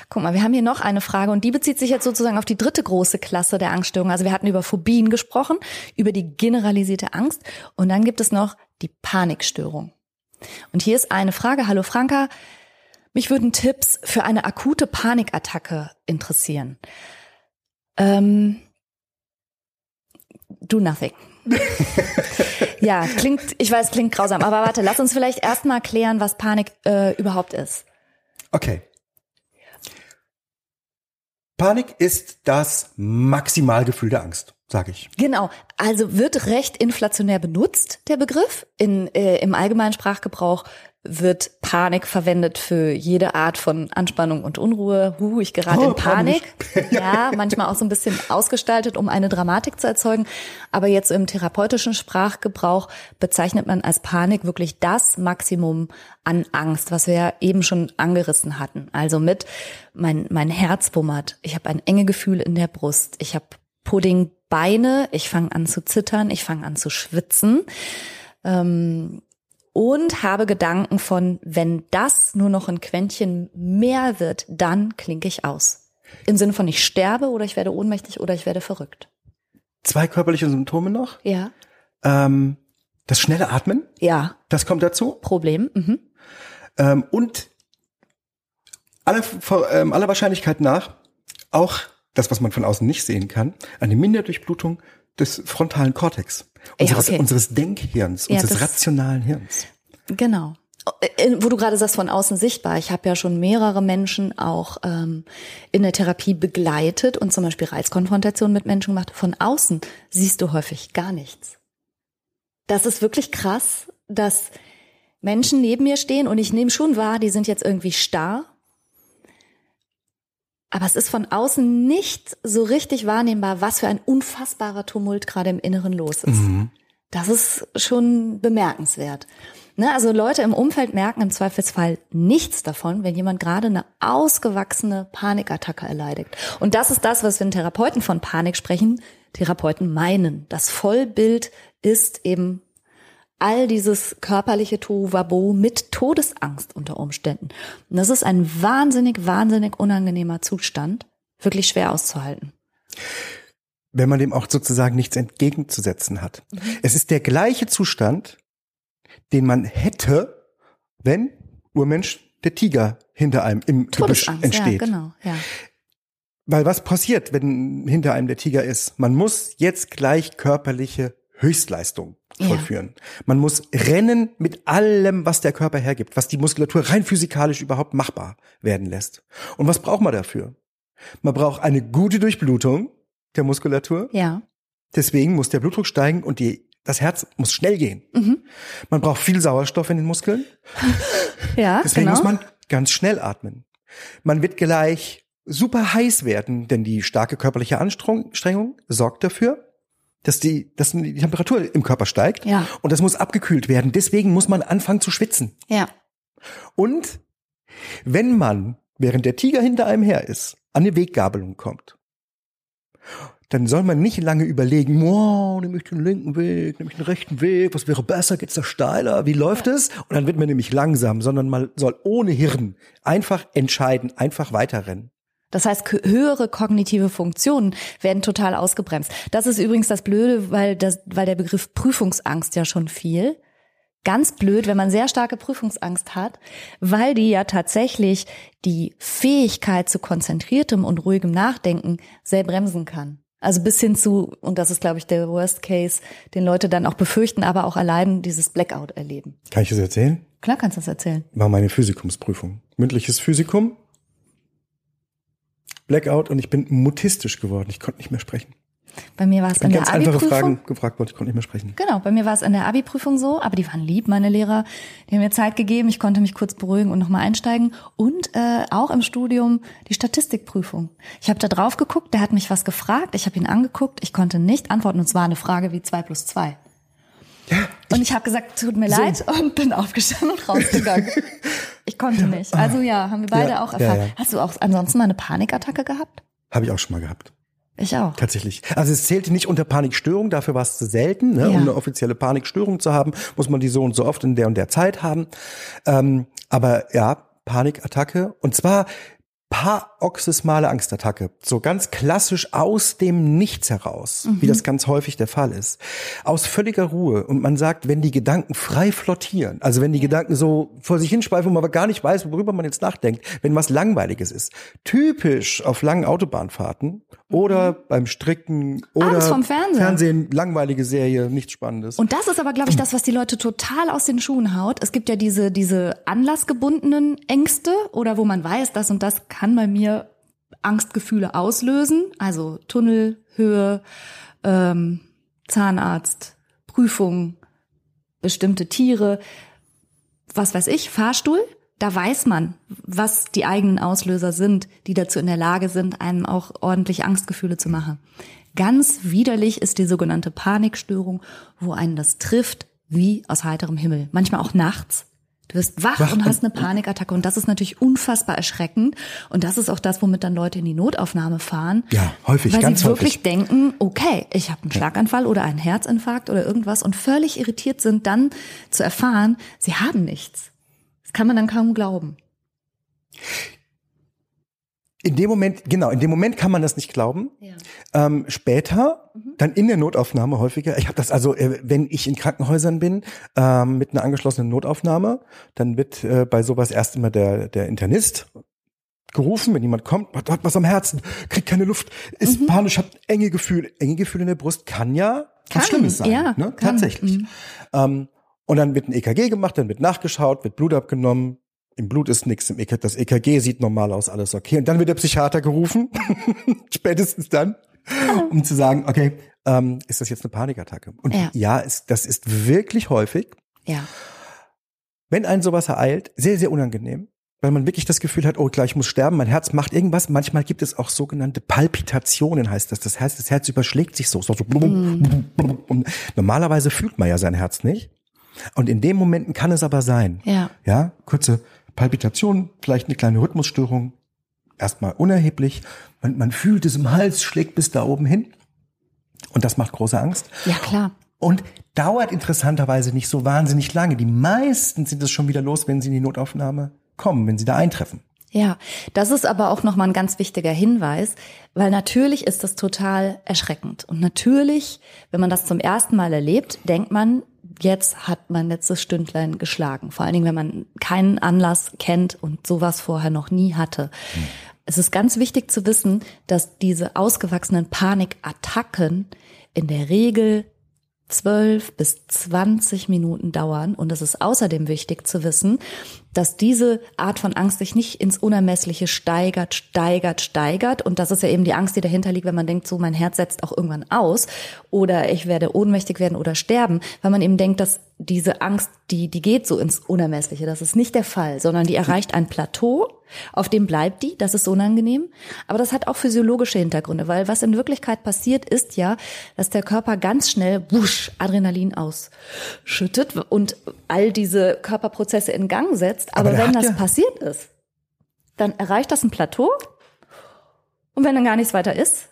Guck mal, wir haben hier noch eine Frage und die bezieht sich jetzt sozusagen auf die dritte große Klasse der Angststörung. Also wir hatten über Phobien gesprochen, über die generalisierte Angst und dann gibt es noch die Panikstörung. Und hier ist eine Frage. Hallo Franka, mich würden Tipps für eine akute Panikattacke interessieren. Ähm, do nothing. ja, klingt, ich weiß, klingt grausam, aber warte, lass uns vielleicht erstmal klären, was Panik äh, überhaupt ist. Okay. Panik ist das Maximalgefühl der Angst, sage ich. Genau, also wird recht inflationär benutzt, der Begriff. In, äh, Im allgemeinen Sprachgebrauch wird Panik verwendet für jede Art von Anspannung und Unruhe. Huh, ich gerate Oh, in Panik. Panik. ja, manchmal auch so ein bisschen ausgestaltet, um eine Dramatik zu erzeugen. Aber jetzt im therapeutischen Sprachgebrauch bezeichnet man als Panik wirklich das Maximum an Angst, was wir ja eben schon angerissen hatten. Also mit mein, mein Herz bummert, ich habe ein enge Gefühl in der Brust, ich habe Puddingbeine, ich fange an zu zittern, ich fange an zu schwitzen. Ähm, und habe Gedanken von, wenn das nur noch ein Quäntchen mehr wird, dann klinke ich aus. Im Sinne von, ich sterbe oder ich werde ohnmächtig oder ich werde verrückt. Zwei körperliche Symptome noch. Ja. Ähm, das schnelle Atmen, Ja. das kommt dazu. Problem. Mhm. Ähm, und aller, vor- ähm, aller Wahrscheinlichkeit nach auch das, was man von außen nicht sehen kann, eine Minderdurchblutung des frontalen Kortex, unseres, okay. unseres Denkhirns, Ja, unseres rationalen Hirns. Genau. Äh, Wo du gerade sagst, von außen sichtbar. Ich habe ja schon mehrere Menschen auch ähm, in der Therapie begleitet und zum Beispiel Reizkonfrontation mit Menschen gemacht. Von außen siehst du häufig gar nichts. Das ist wirklich krass, dass Menschen neben mir stehen und ich nehme schon wahr, die sind jetzt irgendwie starr. Aber es ist von außen nicht so richtig wahrnehmbar, was für ein unfassbarer Tumult gerade im Inneren los ist. Das ist schon bemerkenswert. Ne, also Leute im Umfeld merken im Zweifelsfall nichts davon, wenn jemand gerade eine ausgewachsene Panikattacke erleidet. Und das ist das, was wenn Therapeuten von Panik sprechen, Therapeuten meinen. Das Vollbild ist eben all dieses körperliche Tohuwabo mit Todesangst unter Umständen. Und das ist ein wahnsinnig, wahnsinnig unangenehmer Zustand, wirklich schwer auszuhalten. Wenn man dem auch sozusagen nichts entgegenzusetzen hat. Es ist der gleiche Zustand, den man hätte, wenn Urmensch der Tiger hinter einem im Gebüsch Todesangst, entsteht. ja, genau, ja. Weil was passiert, wenn hinter einem der Tiger ist? Man muss jetzt gleich körperliche Höchstleistung Ja. vollführen. Man muss rennen mit allem, was der Körper hergibt, was die Muskulatur rein physikalisch überhaupt machbar werden lässt. Und was braucht man dafür? Man braucht eine gute Durchblutung der Muskulatur. Ja. Deswegen muss der Blutdruck steigen und die, das Herz muss schnell gehen. Mhm. Man braucht viel Sauerstoff in den Muskeln. Ja, Deswegen genau. muss man ganz schnell atmen. Man wird gleich super heiß werden, denn die starke körperliche Anstrengung sorgt dafür, dass die, dass die Temperatur im Körper steigt. Ja. Und das muss abgekühlt werden. Deswegen muss man anfangen zu schwitzen. ja. Und wenn man, während der Tiger hinter einem her ist, an eine Weggabelung kommt, dann soll man nicht lange überlegen, wow, nehme ich den linken Weg, nehme ich den rechten Weg, was wäre besser, geht's da steiler, wie läuft es? Und dann wird man nämlich langsam, sondern man soll ohne Hirn einfach entscheiden, einfach weiterrennen. Das heißt, höhere kognitive Funktionen werden total ausgebremst. Das ist übrigens das Blöde, weil, das, weil der Begriff Prüfungsangst ja schon fiel. Ganz blöd, wenn man sehr starke Prüfungsangst hat, weil die ja tatsächlich die Fähigkeit zu konzentriertem und ruhigem Nachdenken sehr bremsen kann. Also bis hin zu, und das ist, glaube ich, der Worst Case, den Leute dann auch befürchten, aber auch allein dieses Blackout erleben. Kann ich das erzählen? Klar kannst du das erzählen. War meine Physikumsprüfung. Mündliches Physikum. Blackout und ich bin mutistisch geworden. Ich konnte nicht mehr sprechen. Bei mir war es in Ganz der einfache Abi-Prüfung. Fragen gefragt worden, ich konnte nicht mehr sprechen. Genau, bei mir war es in der Abi-Prüfung so, aber die waren lieb, meine Lehrer. Die haben mir Zeit gegeben, ich konnte mich kurz beruhigen und nochmal einsteigen. Und äh, auch im Studium die Statistikprüfung. Ich habe da drauf geguckt, der hat mich was gefragt, ich habe ihn angeguckt, ich konnte nicht antworten und es war eine Frage wie zwei plus zwei. und ich habe gesagt, tut mir So. leid und bin aufgestanden und rausgegangen. ich konnte nicht. Also ja, haben wir beide Ja, auch erfahren. ja, ja. Hast du auch ansonsten mal eine Panikattacke gehabt? Habe ich auch schon mal gehabt. Ich auch. Tatsächlich. Also es zählte nicht unter Panikstörung, dafür war es zu selten. Ne? Um eine offizielle Panikstörung zu haben, muss man die so und so oft in der und der Zeit haben. Ähm, aber ja, Panikattacke. Und zwar paroxysmale Angstattacke. So ganz klassisch aus dem Nichts heraus, wie das ganz häufig der Fall ist. Aus völliger Ruhe. Und man sagt, wenn die Gedanken frei flottieren, also wenn die Gedanken so vor sich hinschweifen und man aber gar nicht weiß, worüber man jetzt nachdenkt, wenn was Langweiliges ist. Typisch auf langen Autobahnfahrten oder beim Stricken oder Fernseher. Fernsehen, langweilige Serie, nichts Spannendes. Und das ist aber, glaube ich, das, was die Leute total aus den Schuhen haut. Es gibt ja diese, diese anlassgebundenen Ängste oder wo man weiß, das und das kann bei mir Angstgefühle auslösen. Also Tunnel, Höhe, ähm, Zahnarzt, Prüfung, bestimmte Tiere, was weiß ich, Fahrstuhl. Da weiß man, was die eigenen Auslöser sind, die dazu in der Lage sind, einem auch ordentlich Angstgefühle zu machen. Ganz widerlich ist die sogenannte Panikstörung, wo einen das trifft wie aus heiterem Himmel. Manchmal auch nachts. Du wirst wach, Wach und hast eine Panikattacke und das ist natürlich unfassbar erschreckend und das ist auch das, womit dann Leute in die Notaufnahme fahren. Ja, häufig, weil ganz sie wirklich häufig. denken, okay, ich habe einen Schlaganfall oder einen Herzinfarkt oder irgendwas und völlig irritiert sind, dann zu erfahren, sie haben nichts. Das kann man dann kaum glauben. In dem Moment, genau, in dem Moment kann man das nicht glauben. Ähm, später, dann in der Notaufnahme häufiger. Ich habe das also, äh, wenn ich in Krankenhäusern bin ähm, mit einer angeschlossenen Notaufnahme, dann wird äh, bei sowas erst immer der der Internist gerufen, wenn jemand kommt, hat, hat was am Herzen, kriegt keine Luft, ist panisch, hat enge Gefühle, enge Gefühle in der Brust, kann ja Kann, was Schlimmes sein, ja, ne? kann. tatsächlich. Ähm, und dann wird ein EKG gemacht, dann wird nachgeschaut, wird Blut abgenommen. Im Blut ist nichts, im EKG, das EKG sieht normal aus, alles okay. Und dann wird der Psychiater gerufen, spätestens dann, um zu sagen, okay, ähm, ist das jetzt eine Panikattacke? Und Ja. ja, es, das ist wirklich häufig, Ja. wenn einen sowas ereilt, sehr, sehr unangenehm. Weil man wirklich das Gefühl hat, oh, gleich muss sterben, mein Herz macht irgendwas. Manchmal gibt es auch sogenannte Palpitationen, heißt das. Das heißt, das Herz überschlägt sich so. so, so blum, blum, blum. Normalerweise fühlt man ja sein Herz nicht. Und in den Momenten kann es aber sein. Ja. Ja, kurze Palpitation, vielleicht eine kleine Rhythmusstörung. Erstmal unerheblich. Man, man fühlt es im Hals, schlägt bis da oben hin. Und das macht große Angst. Ja, klar. Und dauert interessanterweise nicht so wahnsinnig lange. Die meisten sind es schon wieder los, wenn sie in die Notaufnahme kommen, wenn sie da eintreffen. Ja, das ist aber auch nochmal ein ganz wichtiger Hinweis, weil natürlich ist das total erschreckend. Und natürlich, wenn man das zum ersten Mal erlebt, denkt man, jetzt hat mein letztes Stündlein geschlagen. Vor allen Dingen, wenn man keinen Anlass kennt und sowas vorher noch nie hatte. Es ist ganz wichtig zu wissen, dass diese ausgewachsenen Panikattacken in der Regel 12 bis 20 Minuten dauern. Und es ist außerdem wichtig zu wissen, dass diese Art von Angst sich nicht ins Unermessliche steigert, steigert, steigert. Und das ist ja eben die Angst, die dahinter liegt, wenn man denkt, so mein Herz setzt auch irgendwann aus oder ich werde ohnmächtig werden oder sterben, weil man eben denkt, dass diese Angst, die, die geht so ins Unermessliche. Das ist nicht der Fall, sondern die erreicht ein Plateau, auf dem bleibt die, das ist unangenehm. Aber das hat auch physiologische Hintergründe, weil was in Wirklichkeit passiert, ist ja, dass der Körper ganz schnell wusch, Adrenalin ausschüttet und all diese Körperprozesse in Gang setzt. Aber, Aber der wenn das ja- passiert ist, dann erreicht das ein Plateau. Und wenn dann gar nichts weiter ist,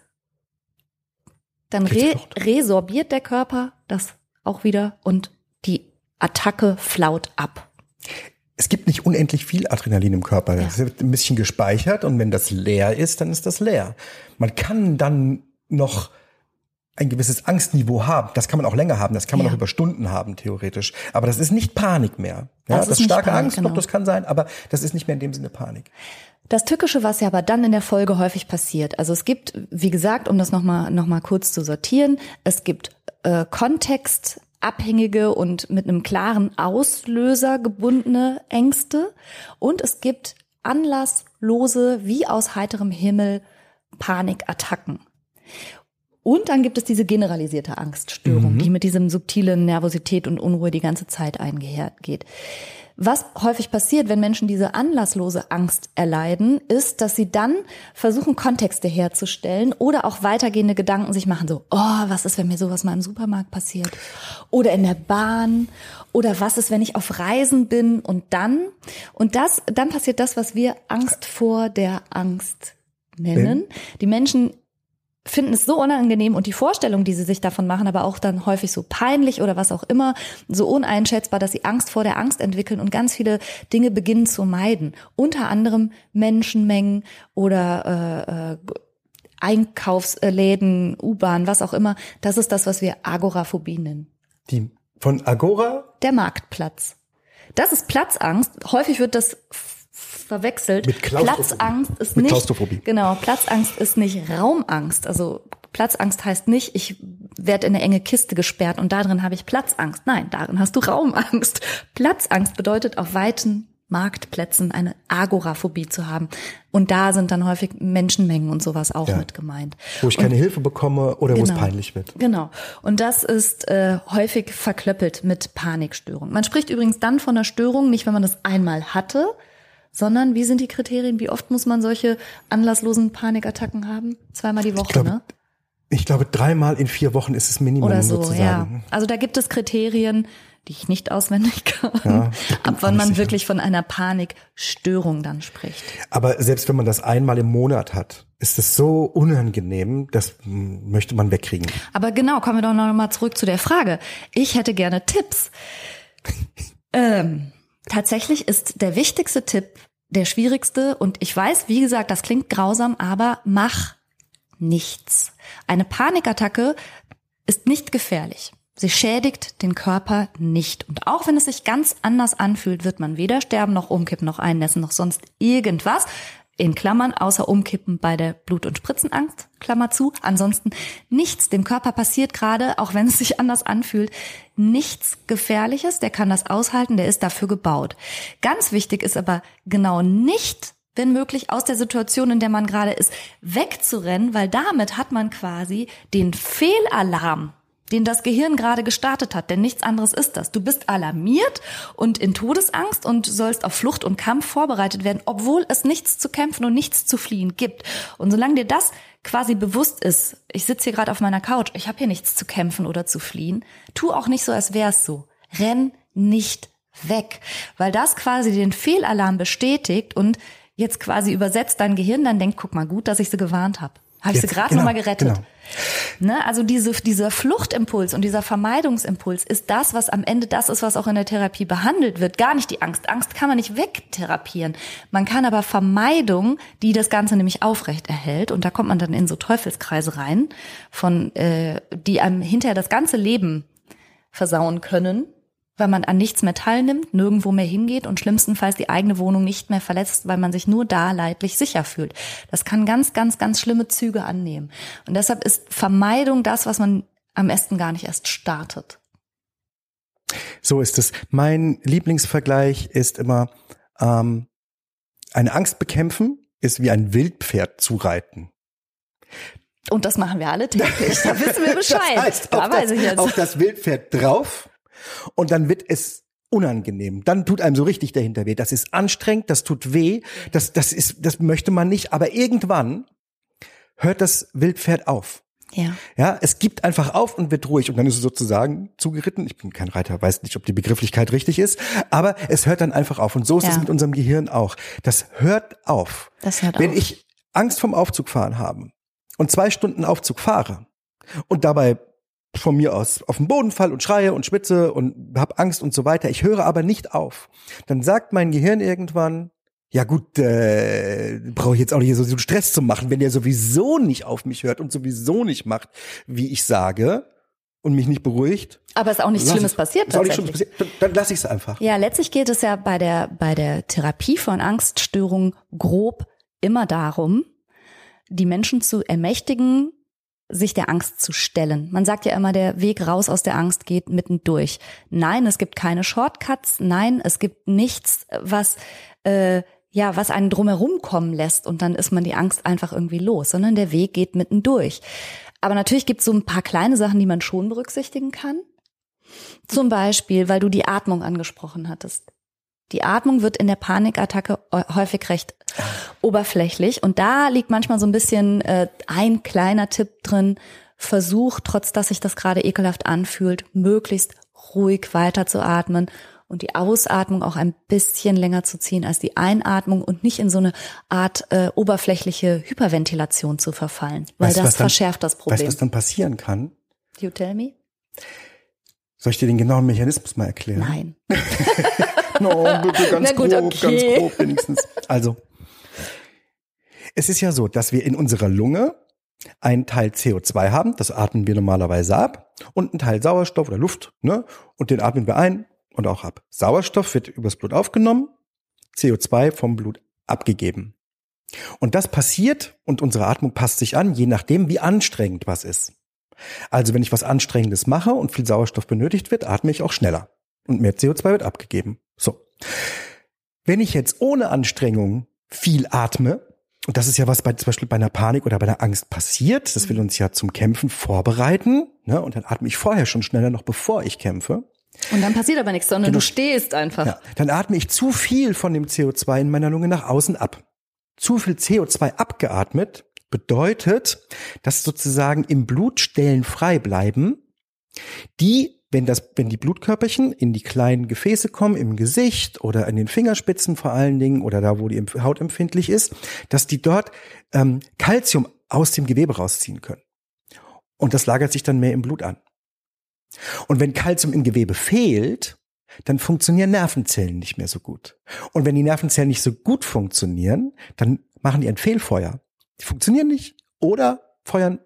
dann re resorbiert der Körper das auch wieder und die Attacke flaut ab. Es gibt nicht unendlich viel Adrenalin im Körper. Das wird ein bisschen gespeichert und wenn das leer ist, dann ist das leer. Man kann dann noch ein gewisses Angstniveau haben. Das kann man auch länger haben. Das kann man Ja. auch über Stunden haben, theoretisch. Aber das ist nicht Panik mehr. Ja, Das das, ist starke Panik, Angst, genau. doch, das kann sein, aber das ist nicht mehr in dem Sinne Panik. Das Tückische, was ja aber dann in der Folge häufig passiert, also es gibt, wie gesagt, um das nochmal noch mal kurz zu sortieren, es gibt äh, kontextabhängige und mit einem klaren Auslöser gebundene Ängste und es gibt anlasslose, wie aus heiterem Himmel Panikattacken. Und dann gibt es diese generalisierte Angststörung, mhm. die mit diesem subtilen Nervosität und Unruhe die ganze Zeit eingeht. Was häufig passiert, wenn Menschen diese anlasslose Angst erleiden, ist, dass sie dann versuchen, Kontexte herzustellen oder auch weitergehende Gedanken sich machen, so, oh, was ist, wenn mir sowas mal im Supermarkt passiert? Oder in der Bahn? Oder was ist, wenn ich auf Reisen bin und dann? Und das, dann passiert das, was wir Angst vor der Angst nennen. Die Menschen finden es so unangenehm und die Vorstellung, die sie sich davon machen, aber auch dann häufig so peinlich oder was auch immer, so uneinschätzbar, dass sie Angst vor der Angst entwickeln und ganz viele Dinge beginnen zu meiden. Unter anderem Menschenmengen oder äh, äh, Einkaufsläden, U-Bahn, was auch immer. Das ist das, was wir Agoraphobie nennen. Die von Agora? Der Marktplatz. Das ist Platzangst. Häufig wird das verwechselt. Mit Platzangst ist Mit nicht Klaustrophobie. genau. Platzangst ist nicht Raumangst. Also Platzangst heißt nicht, ich werde in eine enge Kiste gesperrt und darin habe ich Platzangst. Nein, darin hast du Raumangst. Platzangst bedeutet auf weiten Marktplätzen eine Agoraphobie zu haben. Und da sind dann häufig Menschenmengen und sowas auch ja. mit gemeint. Wo ich keine und, Hilfe bekomme oder genau, wo es genau. peinlich wird. Genau. Und das ist äh, häufig verklöppelt mit Panikstörung. Man spricht übrigens dann von einer Störung, nicht wenn man das einmal hatte, sondern wie sind die Kriterien? Wie oft muss man solche anlasslosen Panikattacken haben? Zweimal die Woche, ich glaube, ne? Ich glaube, dreimal in vier Wochen ist es Minimum Oder so, sozusagen. ja. Also da gibt es Kriterien, die ich nicht auswendig kann, ja, ab wann man sicher. wirklich von einer Panikstörung dann spricht. Aber selbst wenn man das einmal im Monat hat, ist es so unangenehm, das möchte man wegkriegen. Aber genau, kommen wir doch noch mal zurück zu der Frage. Ich hätte gerne Tipps. ähm, tatsächlich ist der wichtigste Tipp der schwierigste und ich weiß, wie gesagt, das klingt grausam, aber mach nichts. Eine Panikattacke ist nicht gefährlich. Sie schädigt den Körper nicht. Und auch wenn es sich ganz anders anfühlt, wird man weder sterben noch umkippen noch einnässen noch sonst irgendwas in Klammern, außer Umkippen bei der Blut- und Spritzenangst, Klammer zu. Ansonsten nichts. Dem Körper passiert gerade, auch wenn es sich anders anfühlt, nichts Gefährliches. Der kann das aushalten, der ist dafür gebaut. Ganz wichtig ist aber genau nicht, wenn möglich, aus der Situation, in der man gerade ist, wegzurennen, weil damit hat man quasi den Fehlalarm den das Gehirn gerade gestartet hat, denn nichts anderes ist das. Du bist alarmiert und in Todesangst und sollst auf Flucht und Kampf vorbereitet werden, obwohl es nichts zu kämpfen und nichts zu fliehen gibt. Und solange dir das quasi bewusst ist, ich sitze hier gerade auf meiner Couch, ich habe hier nichts zu kämpfen oder zu fliehen, tu auch nicht so, als wär's so. Renn nicht weg, weil das quasi den Fehlalarm bestätigt und jetzt quasi übersetzt dein Gehirn dann denkt, guck mal gut, dass ich sie gewarnt habe. Habe ich sie gerade genau, nochmal gerettet. Genau. Ne? Also diese, dieser Fluchtimpuls und dieser Vermeidungsimpuls ist das, was am Ende das ist, was auch in der Therapie behandelt wird. Gar nicht die Angst. Angst kann man nicht wegtherapieren. Man kann aber Vermeidung, die das Ganze nämlich aufrecht erhält, und da kommt man dann in so Teufelskreise rein, von äh, die einem hinterher das ganze Leben versauen können, weil man an nichts mehr teilnimmt, nirgendwo mehr hingeht und schlimmstenfalls die eigene Wohnung nicht mehr verletzt, weil man sich nur da leidlich sicher fühlt. Das kann ganz, ganz, ganz schlimme Züge annehmen. Und deshalb ist Vermeidung das, was man am besten gar nicht erst startet. So ist es. Mein Lieblingsvergleich ist immer, ähm, eine Angst bekämpfen ist wie ein Wildpferd zu reiten. Und das machen wir alle täglich. Da wissen wir Bescheid. Das heißt, da weiß das, auf das Wildpferd drauf und dann wird es unangenehm. Dann tut einem so richtig dahinter weh. Das ist anstrengend, das tut weh, das, das ist, das möchte man nicht. Aber irgendwann hört das Wildpferd auf. Ja. Ja, es gibt einfach auf und wird ruhig und dann ist es sozusagen zugeritten. Ich bin kein Reiter, weiß nicht, ob die Begrifflichkeit richtig ist, aber es hört dann einfach auf und so ist ja. es mit unserem Gehirn auch. Das hört auf. Das hört Wenn auf. ich Angst vom Aufzug fahren habe und zwei Stunden Aufzug fahre und dabei von mir aus auf den Boden fall und schreie und schwitze und hab Angst und so weiter. Ich höre aber nicht auf. Dann sagt mein Gehirn irgendwann, ja gut, äh, brauche ich jetzt auch nicht so Stress zu machen, wenn der sowieso nicht auf mich hört und sowieso nicht macht, wie ich sage und mich nicht beruhigt. Aber ist auch nichts Schlimmes passiert. Ist auch nichts Schlimmes passiert. Dann, dann lasse ich es einfach. Ja, letztlich geht es ja bei der bei der Therapie von Angststörungen grob immer darum, die Menschen zu ermächtigen, sich der Angst zu stellen. Man sagt ja immer, der Weg raus aus der Angst geht mitten durch. Nein, es gibt keine Shortcuts. Nein, es gibt nichts, was äh, ja, was einen drumherum kommen lässt und dann ist man die Angst einfach irgendwie los, sondern der Weg geht mitten durch. Aber natürlich gibt es so ein paar kleine Sachen, die man schon berücksichtigen kann. Zum Beispiel, weil du die Atmung angesprochen hattest. Die Atmung wird in der Panikattacke häufig recht oberflächlich und da liegt manchmal so ein bisschen äh, ein kleiner Tipp drin. Versuch, trotz dass sich das gerade ekelhaft anfühlt, möglichst ruhig weiterzuatmen und die Ausatmung auch ein bisschen länger zu ziehen als die Einatmung und nicht in so eine Art äh, oberflächliche Hyperventilation zu verfallen, weil Weißt das dann- verschärft das Problem. Weißt du, was dann passieren kann? you tell me? Soll ich dir den genauen Mechanismus mal erklären? Nein. No, bitte ganz gut, grob, okay. ganz grob wenigstens. Also, es ist ja so, dass wir in unserer Lunge einen Teil CO2 haben, das atmen wir normalerweise ab, und einen Teil Sauerstoff oder Luft, ne? Und den atmen wir ein und auch ab. Sauerstoff wird übers Blut aufgenommen, CO2 vom Blut abgegeben. Und das passiert und unsere Atmung passt sich an, je nachdem, wie anstrengend was ist. Also wenn ich was Anstrengendes mache und viel Sauerstoff benötigt wird, atme ich auch schneller und mehr CO2 wird abgegeben. So. Wenn ich jetzt ohne Anstrengung viel atme, und das ist ja was bei, zum Beispiel bei einer Panik oder bei einer Angst passiert, das will uns ja zum Kämpfen vorbereiten, ne, und dann atme ich vorher schon schneller, noch bevor ich kämpfe, Und dann passiert aber nichts, sondern Genau. du stehst einfach. ja, dann atme ich zu viel von dem CO2 in meiner Lunge nach außen ab. Zu viel CO2 abgeatmet bedeutet, dass sozusagen im Blut Stellen frei bleiben, die, wenn das, wenn die Blutkörperchen in die kleinen Gefäße kommen, im Gesicht oder in den Fingerspitzen vor allen Dingen oder da, wo die Haut empfindlich ist, dass die dort ähm, Calcium aus dem Gewebe rausziehen können. Und das lagert sich dann mehr im Blut an. Und wenn Calcium im Gewebe fehlt, dann funktionieren Nervenzellen nicht mehr so gut. Und wenn die Nervenzellen nicht so gut funktionieren, dann machen die ein Fehlfeuer. Die funktionieren nicht oder feuern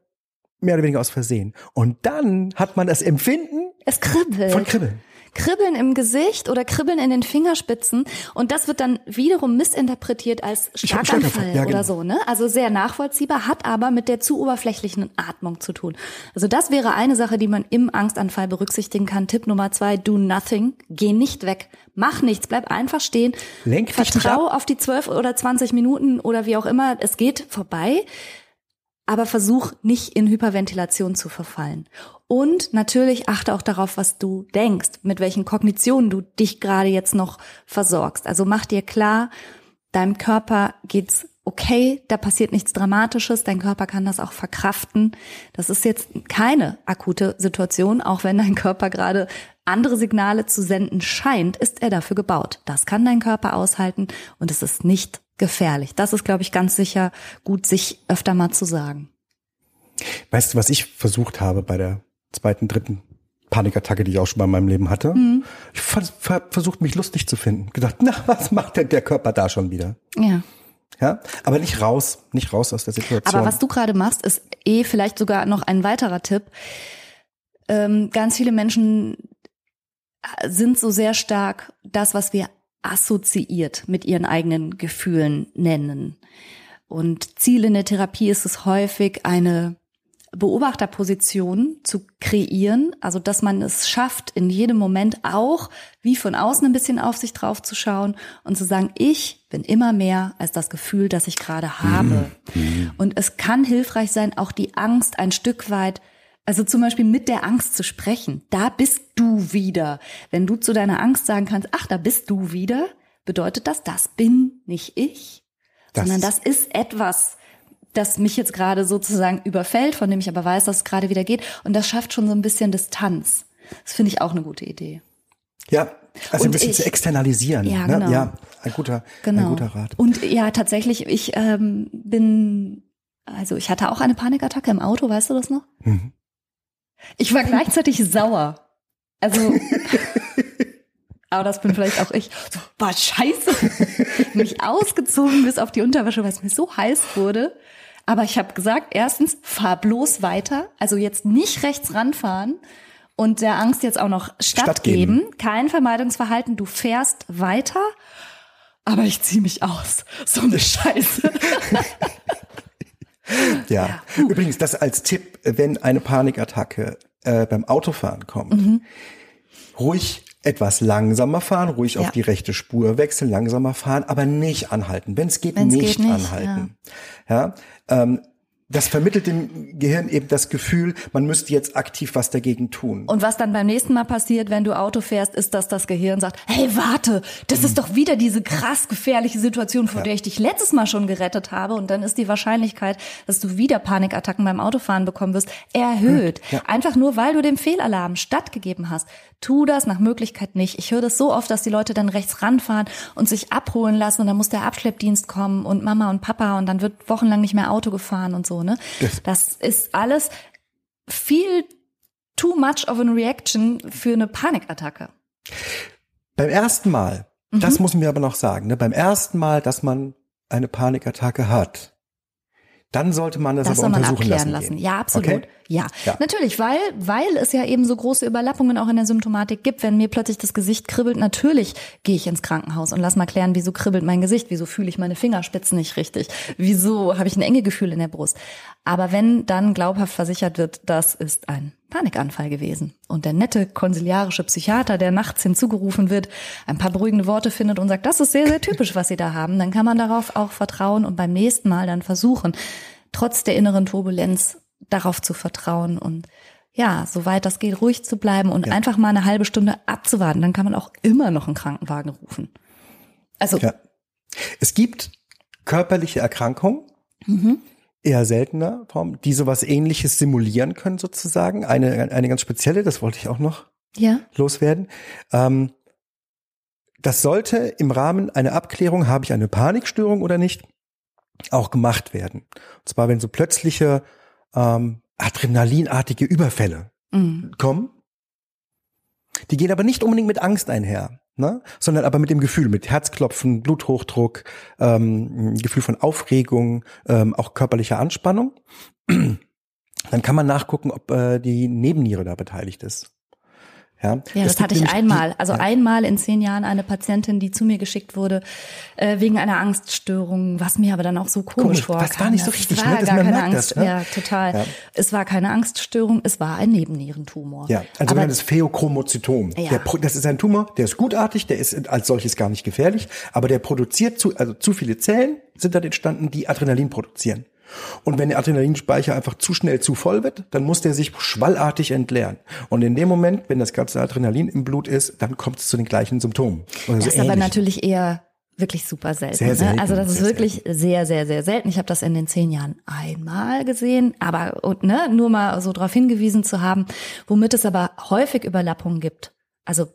mehr oder weniger aus Versehen. Und dann hat man das Empfinden Es kribbelt. von Kribbeln. Kribbeln im Gesicht oder Kribbeln in den Fingerspitzen und das wird dann wiederum missinterpretiert als Schlaganfall ja, oder genau. so, ne? Also sehr nachvollziehbar, hat aber mit der zu oberflächlichen Atmung zu tun. Also das wäre eine Sache, die man im Angstanfall berücksichtigen kann. Tipp Nummer zwei, do nothing, geh nicht weg, mach nichts, bleib einfach stehen, Lenk vertrau auf die 12 oder 20 Minuten oder wie auch immer, es geht vorbei aber versuch nicht in Hyperventilation zu verfallen. Und natürlich achte auch darauf, was du denkst, mit welchen Kognitionen du dich gerade jetzt noch versorgst. Also mach dir klar, deinem Körper geht's okay, da passiert nichts Dramatisches, dein Körper kann das auch verkraften. Das ist jetzt keine akute Situation, auch wenn dein Körper gerade andere Signale zu senden scheint, ist er dafür gebaut. Das kann dein Körper aushalten und es ist nicht gefährlich. Das ist, glaube ich, ganz sicher gut, sich öfter mal zu sagen. Weißt du, was ich versucht habe bei der zweiten, dritten Panikattacke, die ich auch schon mal in meinem Leben hatte? Ich ver ver versucht, mich lustig zu finden. Gedacht, na, was macht denn der Körper da schon wieder? Ja. Ja, aber nicht raus, nicht raus aus der Situation. Aber was du gerade machst, ist eh vielleicht sogar noch ein weiterer Tipp. Ähm, ganz viele Menschen sind so sehr stark das, was wir assoziiert mit ihren eigenen Gefühlen nennen. Und Ziel in der Therapie ist es häufig, eine Beobachterposition zu kreieren, also dass man es schafft, in jedem Moment auch wie von außen ein bisschen auf sich drauf zu schauen und zu sagen, ich bin immer mehr als das Gefühl, das ich gerade habe. Und es kann hilfreich sein, auch die Angst ein Stück weit also zum Beispiel mit der Angst zu sprechen. Da bist du wieder. Wenn du zu deiner Angst sagen kannst, ach, da bist du wieder, bedeutet das, das bin nicht ich, Das- sondern das ist etwas, das mich jetzt gerade sozusagen überfällt, von dem ich aber weiß, dass es gerade wieder geht. Und das schafft schon so ein bisschen Distanz. Das finde ich auch eine gute Idee. Ja, also Und ein bisschen ich- zu externalisieren. Ja, ne? genau. ja ein guter, Genau. ein guter Rat. Und ja, tatsächlich, ich ähm, bin, also ich hatte auch eine Panikattacke im Auto, weißt du das noch? Mhm. Ich war gleichzeitig sauer. Also, aber das bin vielleicht auch ich. So, boah, scheiße. Mich ausgezogen bis auf die Unterwäsche, weil es mir so heiß wurde. Aber ich habe gesagt, erstens, fahr bloß weiter. Also jetzt nicht rechts ranfahren und der Angst jetzt auch noch stattgeben. Stattgeben. Kein Vermeidungsverhalten. Du fährst weiter, aber ich zieh mich aus. So eine Scheiße. Ja. Übrigens, das als Tipp, wenn eine Panikattacke äh, beim Autofahren kommt, Mhm. ruhig etwas langsamer fahren, ruhig auf Ja. die rechte Spur wechseln, langsamer fahren, aber nicht anhalten. Wenn es geht, geht, nicht, anhalten. Ja. Ähm, das vermittelt dem Gehirn eben das Gefühl, man müsste jetzt aktiv was dagegen tun. Und was dann beim nächsten Mal passiert, wenn du Auto fährst, ist, dass das Gehirn sagt, hey, warte, das mhm. ist doch wieder diese krass gefährliche Situation, vor ja. der ich dich letztes Mal schon gerettet habe. Und dann ist die Wahrscheinlichkeit, dass du wieder Panikattacken beim Autofahren bekommen wirst, erhöht. Ja. Einfach nur, weil du dem Fehlalarm stattgegeben hast. Tu das nach Möglichkeit nicht. Ich höre das so oft, dass die Leute dann rechts ranfahren und sich abholen lassen und dann muss der Abschleppdienst kommen und Mama und Papa und dann wird wochenlang nicht mehr Auto gefahren und so, ne? Das ist alles viel too much of a reaction für eine Panikattacke. Beim ersten Mal, mhm. das muss mir aber noch sagen, ne, beim ersten Mal, dass man eine Panikattacke hat, dann sollte man das, das aber untersuchen lassen. lassen. Ja, absolut. Okay? Ja. ja, natürlich, weil, weil es ja eben so große Überlappungen auch in der Symptomatik gibt. Wenn mir plötzlich das Gesicht kribbelt, natürlich gehe ich ins Krankenhaus und lass mal klären, wieso kribbelt mein Gesicht, wieso fühle ich meine Fingerspitzen nicht richtig, wieso habe ich ein enge Gefühl in der Brust. Aber wenn dann glaubhaft versichert wird, das ist ein Panikanfall gewesen und der nette konsiliarische Psychiater, der nachts hinzugerufen wird, ein paar beruhigende Worte findet und sagt, das ist sehr, sehr typisch, was Sie da haben, dann kann man darauf auch vertrauen und beim nächsten Mal dann versuchen, trotz der inneren Turbulenz darauf zu vertrauen und ja, soweit das geht, ruhig zu bleiben und ja. einfach mal eine halbe Stunde abzuwarten. Dann kann man auch immer noch einen Krankenwagen rufen. Also. Ja. Es gibt körperliche Erkrankungen, mhm. eher seltener Form, die sowas ähnliches simulieren können sozusagen. Eine, eine ganz spezielle, das wollte ich auch noch ja. loswerden. Ähm, das sollte im Rahmen einer Abklärung, habe ich eine Panikstörung oder nicht, auch gemacht werden. Und zwar, wenn so plötzliche ähm, adrenalinartige Überfälle mhm. kommen. Die gehen aber nicht unbedingt mit Angst einher, ne? sondern aber mit dem Gefühl, mit Herzklopfen, Bluthochdruck, ähm, Gefühl von Aufregung, ähm, auch körperlicher Anspannung. Dann kann man nachgucken, ob äh, die Nebenniere da beteiligt ist. Ja, ja das hatte ich einmal. Also ja. einmal in zehn Jahren eine Patientin, die zu mir geschickt wurde äh, wegen einer Angststörung, was mir aber dann auch so komisch, komisch vorkam. Das war nicht so richtig, es war ne? gar keine Angst. Das, ne? Ja, total. Ja. Es war keine Angststörung, es war ein Nebennierentumor. Ja, also aber, das Pheochromozytom. Ja. Der, das ist ein Tumor, der ist gutartig, der ist als solches gar nicht gefährlich, aber der produziert zu, also zu viele Zellen sind dann entstanden, die Adrenalin produzieren. Und wenn der Adrenalinspeicher einfach zu schnell zu voll wird, dann muss der sich schwallartig entleeren. Und in dem Moment, wenn das ganze Adrenalin im Blut ist, dann kommt es zu den gleichen Symptomen. das so ist ähnlich. aber natürlich eher wirklich super selten. Sehr selten. Ne? Also das ist sehr wirklich selten. sehr, sehr, sehr selten. Ich habe das in den zehn Jahren einmal gesehen, aber und, ne, nur mal so darauf hingewiesen zu haben, womit es aber häufig Überlappungen gibt. Also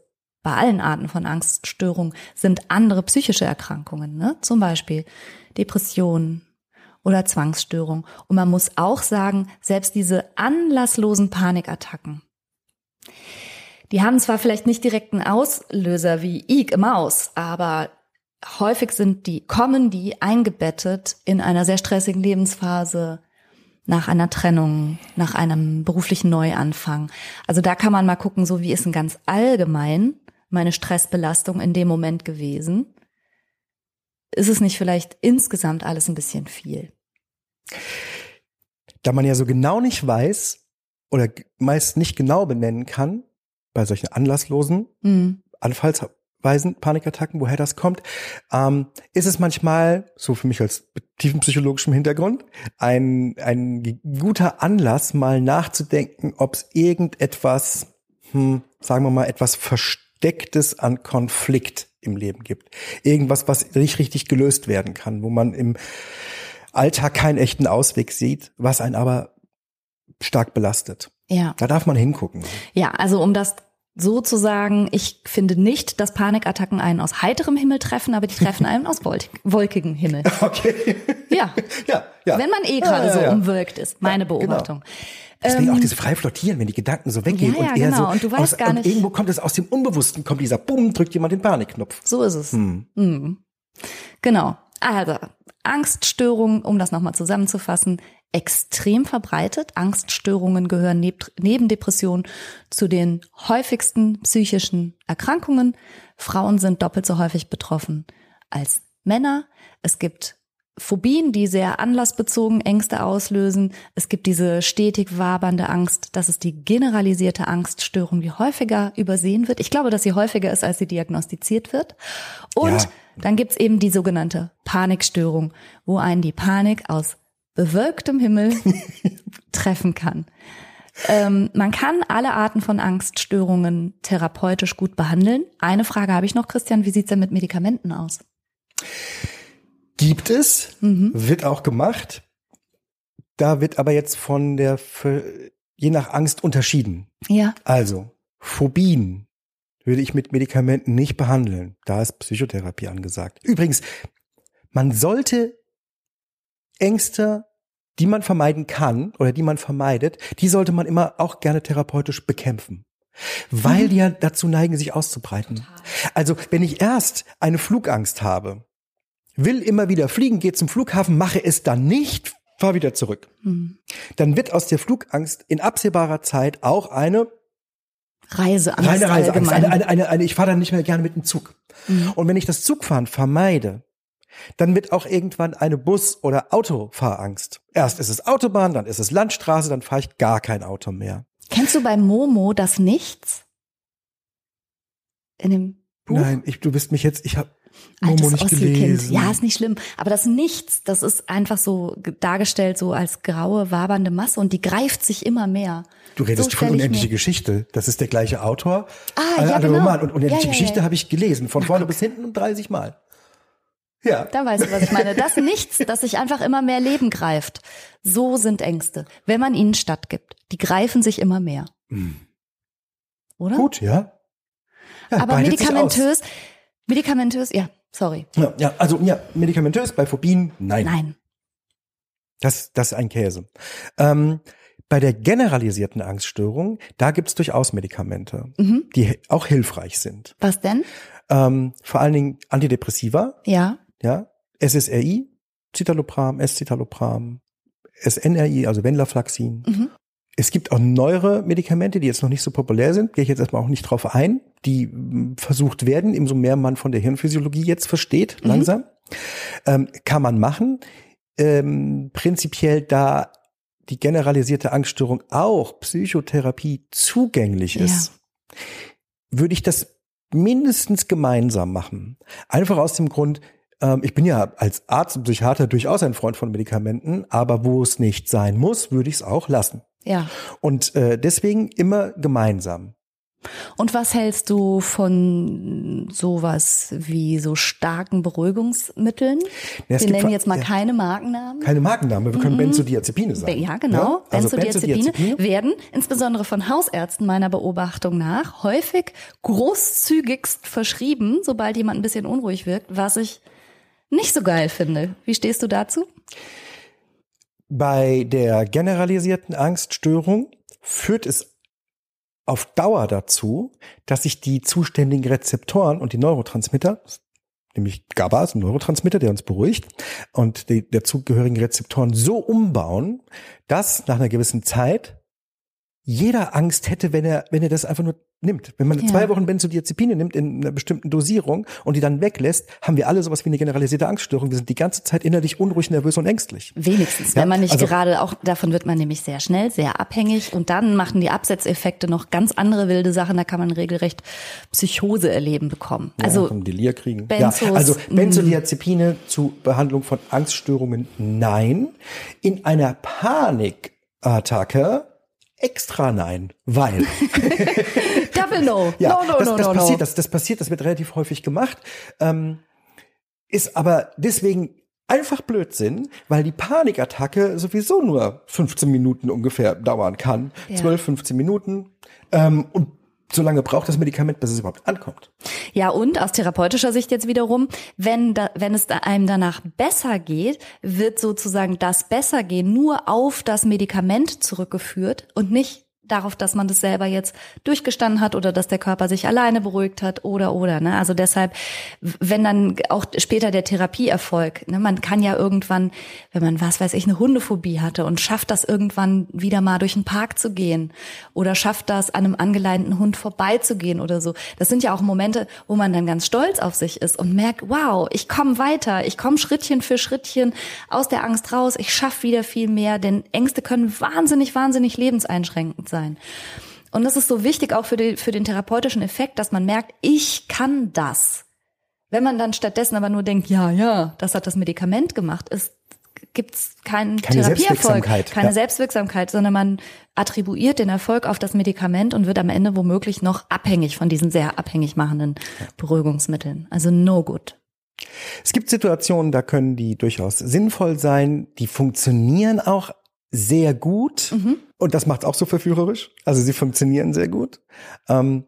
bei allen Arten von Angststörungen sind andere psychische Erkrankungen, ne? zum Beispiel Depressionen, oder Zwangsstörung. Und man muss auch sagen, selbst diese anlasslosen Panikattacken, die haben zwar vielleicht nicht direkt einen Auslöser wie Ich im Maus, aber häufig sind die, kommen die eingebettet in einer sehr stressigen Lebensphase, nach einer Trennung, nach einem beruflichen Neuanfang. Also da kann man mal gucken, so wie ist denn ganz allgemein meine Stressbelastung in dem Moment gewesen? Ist es nicht vielleicht insgesamt alles ein bisschen viel? Da man ja so genau nicht weiß oder meist nicht genau benennen kann, bei solchen anlasslosen mhm. Anfallsweisen, Panikattacken, woher das kommt, ähm, ist es manchmal, so für mich als tiefen psychologischen Hintergrund, ein, ein guter Anlass, mal nachzudenken, ob es irgendetwas, hm, sagen wir mal, etwas Verstecktes an Konflikt im Leben gibt. Irgendwas, was nicht richtig gelöst werden kann, wo man im Alltag keinen echten Ausweg sieht, was einen aber stark belastet. Ja. Da darf man hingucken. Ja, also um das so zu sagen, ich finde nicht, dass Panikattacken einen aus heiterem Himmel treffen, aber die treffen einen aus wolkigem Himmel. Okay. Ja. ja, ja. Wenn man eh gerade ja, ja, ja. so umwölkt ist, meine genau. Beobachtung. Genau. Deswegen ähm, auch diese frei flottieren, wenn die Gedanken so weggehen ja, ja, und eher genau. so. Und du weißt aus, gar nicht. Irgendwo kommt es aus dem Unbewussten, kommt dieser Bumm, drückt jemand den Panikknopf. So ist es. Hm. Hm. Genau. Also, Angststörungen, um das nochmal zusammenzufassen, extrem verbreitet. Angststörungen gehören neben Depressionen zu den häufigsten psychischen Erkrankungen. Frauen sind doppelt so häufig betroffen als Männer. Es gibt Phobien, die sehr anlassbezogen Ängste auslösen. Es gibt diese stetig wabernde Angst. Das ist die generalisierte Angststörung, die häufiger übersehen wird. Ich glaube, dass sie häufiger ist, als sie diagnostiziert wird. Und ja. Dann gibt's eben die sogenannte Panikstörung, wo einen die Panik aus bewölktem Himmel treffen kann. Ähm, man kann alle Arten von Angststörungen therapeutisch gut behandeln. Eine Frage habe ich noch, Christian, wie sieht's denn mit Medikamenten aus? Gibt es, mhm. wird auch gemacht. Da wird aber jetzt von der, je nach Angst unterschieden. Ja. Also, Phobien würde ich mit Medikamenten nicht behandeln. Da ist Psychotherapie angesagt. Übrigens, man sollte Ängste, die man vermeiden kann oder die man vermeidet, die sollte man immer auch gerne therapeutisch bekämpfen. Weil mhm. die ja dazu neigen, sich auszubreiten. Also, wenn ich erst eine Flugangst habe, will immer wieder fliegen, gehe zum Flughafen, mache es dann nicht, fahr wieder zurück. Mhm. Dann wird aus der Flugangst in absehbarer Zeit auch eine Reiseangst. Reine Reiseangst. Eine, eine, eine, eine, ich fahre dann nicht mehr gerne mit dem Zug. Mhm. Und wenn ich das Zugfahren vermeide, dann wird auch irgendwann eine Bus- oder Autofahrangst. Erst ist es Autobahn, dann ist es Landstraße, dann fahre ich gar kein Auto mehr. Kennst du bei Momo das Nichts? In dem Buch? Nein, ich, du bist mich jetzt, ich habe Nicht gelesen. Ja, ist nicht schlimm. Aber das Nichts, das ist einfach so dargestellt so als graue, wabernde Masse und die greift sich immer mehr. Du redest so von Unendliche Geschichte. Das ist der gleiche Autor. Ah, ja, genau. Roman. Und Unendliche ja, ja, Geschichte ja. habe ich gelesen. Von vorne bis hinten und 30 Mal. Ja. Da weißt du, was ich meine. Das Nichts, das sich einfach immer mehr Leben greift. So sind Ängste. Wenn man ihnen stattgibt. Die greifen sich immer mehr. Hm. Oder? Gut, ja. ja Aber medikamentös, medikamentös, ja, sorry. Ja, ja, also ja, medikamentös bei Phobien, nein. Nein. Das, das ist ein Käse. Ähm, bei der generalisierten Angststörung, da gibt's durchaus Medikamente, mhm. die auch hilfreich sind. Was denn? Ähm, vor allen Dingen Antidepressiva. Ja. Ja. SSRI, Citalopram, S-Citalopram, SNRI, also Venlafaxin. Mhm. Es gibt auch neuere Medikamente, die jetzt noch nicht so populär sind, gehe ich jetzt erstmal auch nicht drauf ein, die hm, versucht werden, umso mehr man von der Hirnphysiologie jetzt versteht, mhm. langsam. Ähm, kann man machen. Ähm, prinzipiell da die generalisierte Angststörung auch Psychotherapie zugänglich ist, ja. würde ich das mindestens gemeinsam machen. Einfach aus dem Grund, ähm, ich bin ja als Arzt und Psychiater durchaus ein Freund von Medikamenten, aber wo es nicht sein muss, würde ich es auch lassen. Ja. Und äh, deswegen immer gemeinsam. Und was hältst du von sowas wie so starken Beruhigungsmitteln? Ja, wir nennen jetzt mal ja, keine Markennamen. Keine Markennamen, wir können mhm. Benzodiazepine sagen. Ja, genau. Ja? Also Benzodiazepine, Benzodiazepine werden insbesondere von Hausärzten meiner Beobachtung nach häufig großzügigst verschrieben, sobald jemand ein bisschen unruhig wirkt, was ich nicht so geil finde. Wie stehst du dazu? Bei der generalisierten Angststörung führt es auf Dauer dazu, dass sich die zuständigen Rezeptoren und die Neurotransmitter, nämlich GABA ist ein Neurotransmitter, der uns beruhigt, und die dazugehörigen Rezeptoren so umbauen, dass nach einer gewissen Zeit jeder Angst hätte, wenn er, wenn er das einfach nur nimmt. Wenn man ja. zwei Wochen Benzodiazepine nimmt in einer bestimmten Dosierung und die dann weglässt, haben wir alle sowas wie eine generalisierte Angststörung. Wir sind die ganze Zeit innerlich unruhig, nervös und ängstlich. Wenigstens, ja? wenn man nicht also, gerade auch, davon wird man nämlich sehr schnell, sehr abhängig und dann machen die Absetzeffekte noch ganz andere wilde Sachen, da kann man regelrecht Psychose erleben bekommen. Also ja, Delir kriegen. Benzos, ja, also mm. Benzodiazepine zu Behandlung von Angststörungen, nein. In einer Panikattacke extra nein, weil. Double no. ja, no, no, das, no, das no, passiert, no. Das, das passiert, das wird relativ häufig gemacht. Ähm, ist aber deswegen einfach Blödsinn, weil die Panikattacke sowieso nur 15 Minuten ungefähr dauern kann. Ja. 12, 15 Minuten. Ähm, und so lange braucht das Medikament, bis es überhaupt ankommt. Ja, und aus therapeutischer Sicht jetzt wiederum, wenn, da, wenn es einem danach besser geht, wird sozusagen das Bessergehen nur auf das Medikament zurückgeführt und nicht darauf, dass man das selber jetzt durchgestanden hat oder dass der Körper sich alleine beruhigt hat oder oder. Ne? Also deshalb, wenn dann auch später der Therapieerfolg, ne, man kann ja irgendwann, wenn man was weiß ich, eine Hundephobie hatte und schafft das irgendwann wieder mal durch den Park zu gehen oder schafft das an einem angeleinten Hund vorbeizugehen oder so. Das sind ja auch Momente, wo man dann ganz stolz auf sich ist und merkt, wow, ich komme weiter, ich komme Schrittchen für Schrittchen aus der Angst raus, ich schaffe wieder viel mehr, denn Ängste können wahnsinnig, wahnsinnig lebenseinschränkend sein sein. Und das ist so wichtig auch für, die, für den therapeutischen Effekt, dass man merkt, ich kann das. Wenn man dann stattdessen aber nur denkt, ja, ja, das hat das Medikament gemacht, ist gibt's keinen Keine Therapieerfolg, keine ja. Selbstwirksamkeit, sondern man attribuiert den Erfolg auf das Medikament und wird am Ende womöglich noch abhängig von diesen sehr abhängig machenden Beruhigungsmitteln. Also no good. Es gibt Situationen, da können die durchaus sinnvoll sein, die funktionieren auch sehr gut und das macht auch so verführerisch. Also sie funktionieren sehr gut. Ähm,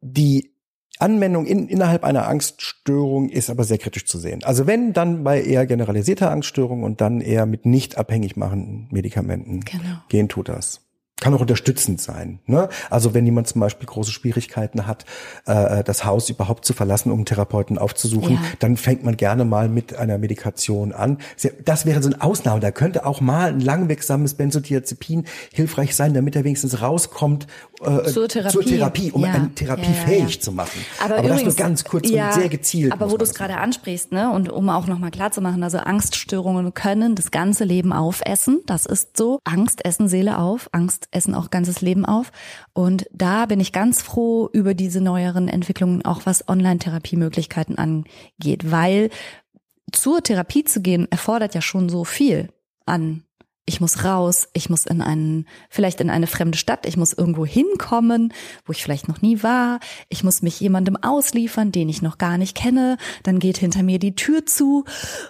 die Anwendung in, innerhalb einer Angststörung ist aber sehr kritisch zu sehen. Also wenn, dann bei eher generalisierter Angststörung und dann eher mit nicht abhängig machenden Medikamenten Genau. gehen tut das. Kann auch unterstützend sein. Ne? Also wenn jemand zum Beispiel große Schwierigkeiten hat, äh, das Haus überhaupt zu verlassen, um einen Therapeuten aufzusuchen, Ja. dann fängt man gerne mal mit einer Medikation an. Das wäre so eine Ausnahme. Da könnte auch mal ein langwirksames Benzodiazepin hilfreich sein, damit er wenigstens rauskommt äh, Zur Therapie. zur Therapie um Ja. eine Therapie Ja, zu machen. Aber, das übrigens, nur ganz kurz und sehr gezielt. Aber wo du es das gerade ansprichst, ne, und um auch nochmal klar zu machen, also Angststörungen können das ganze Leben aufessen. Das ist so. Angst essen Seele auf, Angst essen auch ganzes Leben auf. Und da bin ich ganz froh über diese neueren Entwicklungen, auch was Online-Therapiemöglichkeiten angeht, weil zur Therapie zu gehen erfordert ja schon so viel an ich muss raus, ich muss in einen, vielleicht in eine fremde Stadt, ich muss irgendwo hinkommen, wo ich vielleicht noch nie war, ich muss mich jemandem ausliefern, den ich noch gar nicht kenne, dann geht hinter mir die Tür zu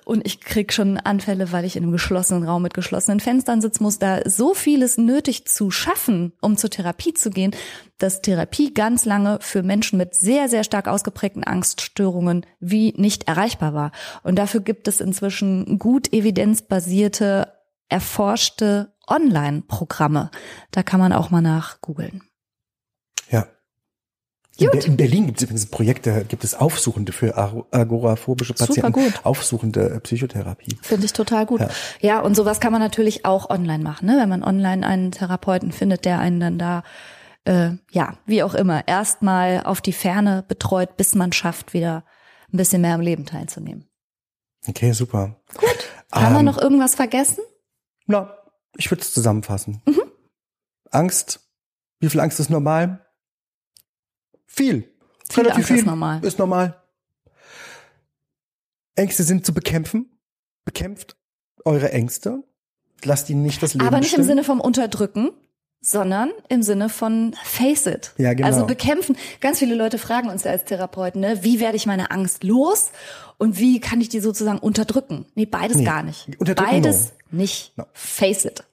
und ich krieg schon Anfälle, weil ich in einem geschlossenen Raum mit geschlossenen Fenstern sitzen muss. Da so vieles nötig zu schaffen, um zur Therapie zu gehen, dass Therapie ganz lange für Menschen mit sehr, sehr stark ausgeprägten Angststörungen wie nicht erreichbar war. Und dafür gibt es inzwischen gut evidenzbasierte erforschte Online-Programme. Da kann man auch mal nach googeln. Ja. In. Be in Berlin gibt es übrigens Projekte, gibt es Aufsuchende für ag- agoraphobische Super Patienten. gut. Aufsuchende äh, Psychotherapie. Finde ich total gut. Ja. Ja. und sowas kann man natürlich auch online machen, ne? wenn man online einen Therapeuten findet, der einen dann da, äh, ja, wie auch immer, erstmal auf die Ferne betreut, bis man schafft, wieder ein bisschen mehr am Leben teilzunehmen. Okay, super. Gut. Haben wir Ähm, noch irgendwas vergessen? Na, ich würde es zusammenfassen. Mhm. Angst. Wie viel Angst ist normal? Viel. Viel Relativ Angst ist normal. Ist normal. Ängste sind zu bekämpfen. Bekämpft eure Ängste. Lasst ihnen nicht das Leben Aber nicht im bestimmen. Sinne vom Unterdrücken, sondern im Sinne von face it. Ja, genau. Also bekämpfen. Ganz viele Leute fragen uns ja als Therapeuten, ne, wie werde ich meine Angst los und wie kann ich die sozusagen unterdrücken? Nee, beides Nee, gar nicht. unterdrücken Beides nicht. No. Face it.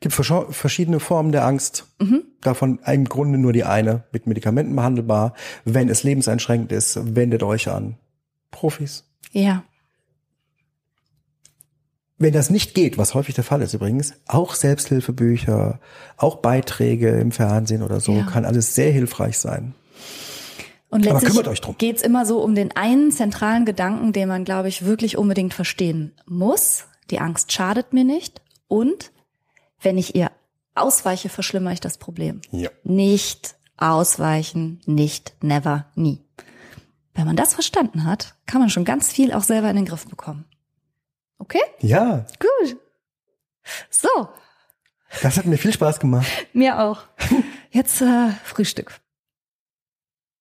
gibt verschiedene Formen der Angst. Mhm. Davon im Grunde nur die eine, mit Medikamenten behandelbar. Wenn es lebenseinschränkend ist, wendet euch an Profis. Ja. Wenn das nicht geht, was häufig der Fall ist übrigens, auch Selbsthilfebücher, auch Beiträge im Fernsehen oder so, Ja. kann alles sehr hilfreich sein. Und Aber letztlich kümmert euch drum. geht's immer so um den einen zentralen Gedanken, den man, glaube ich, wirklich unbedingt verstehen muss. Die Angst schadet mir nicht. Und wenn ich ihr ausweiche, verschlimmere ich das Problem. Ja. Nicht ausweichen, nicht, never, nie. Wenn man das verstanden hat, kann man schon ganz viel auch selber in den Griff bekommen. Okay? Ja, Gut. So, das hat mir viel Spaß gemacht. mir auch. Jetzt äh, Frühstück.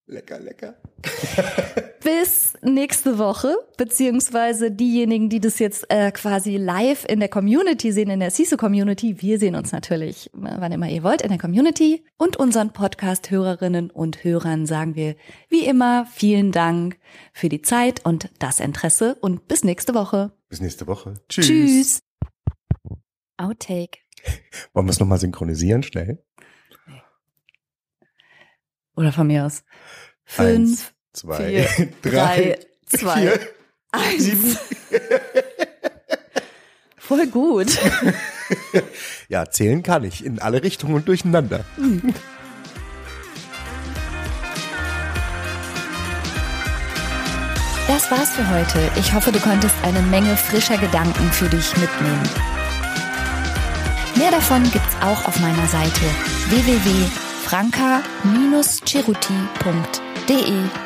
Lecker, lecker. bis nächste Woche, beziehungsweise diejenigen, die das jetzt äh, quasi live in der Community sehen, in der CISO-Community. Wir sehen uns natürlich, äh, wann immer ihr wollt, in der Community. Und unseren Podcast-Hörerinnen und Hörern sagen wir wie immer vielen Dank für die Zeit und das Interesse und bis nächste Woche. Bis nächste Woche. Tschüss. Outtake. Wollen wir es nochmal synchronisieren, schnell? Oder von mir aus. Eins, Fünf, zwei, vier, drei, drei, zwei, vier, eins. sieben. Voll gut. Ja, zählen kann ich in alle Richtungen und durcheinander. Das war's für heute. Ich hoffe, du konntest eine Menge frischer Gedanken für dich mitnehmen. Mehr davon gibt's auch auf meiner Seite www.franca-ceruti.de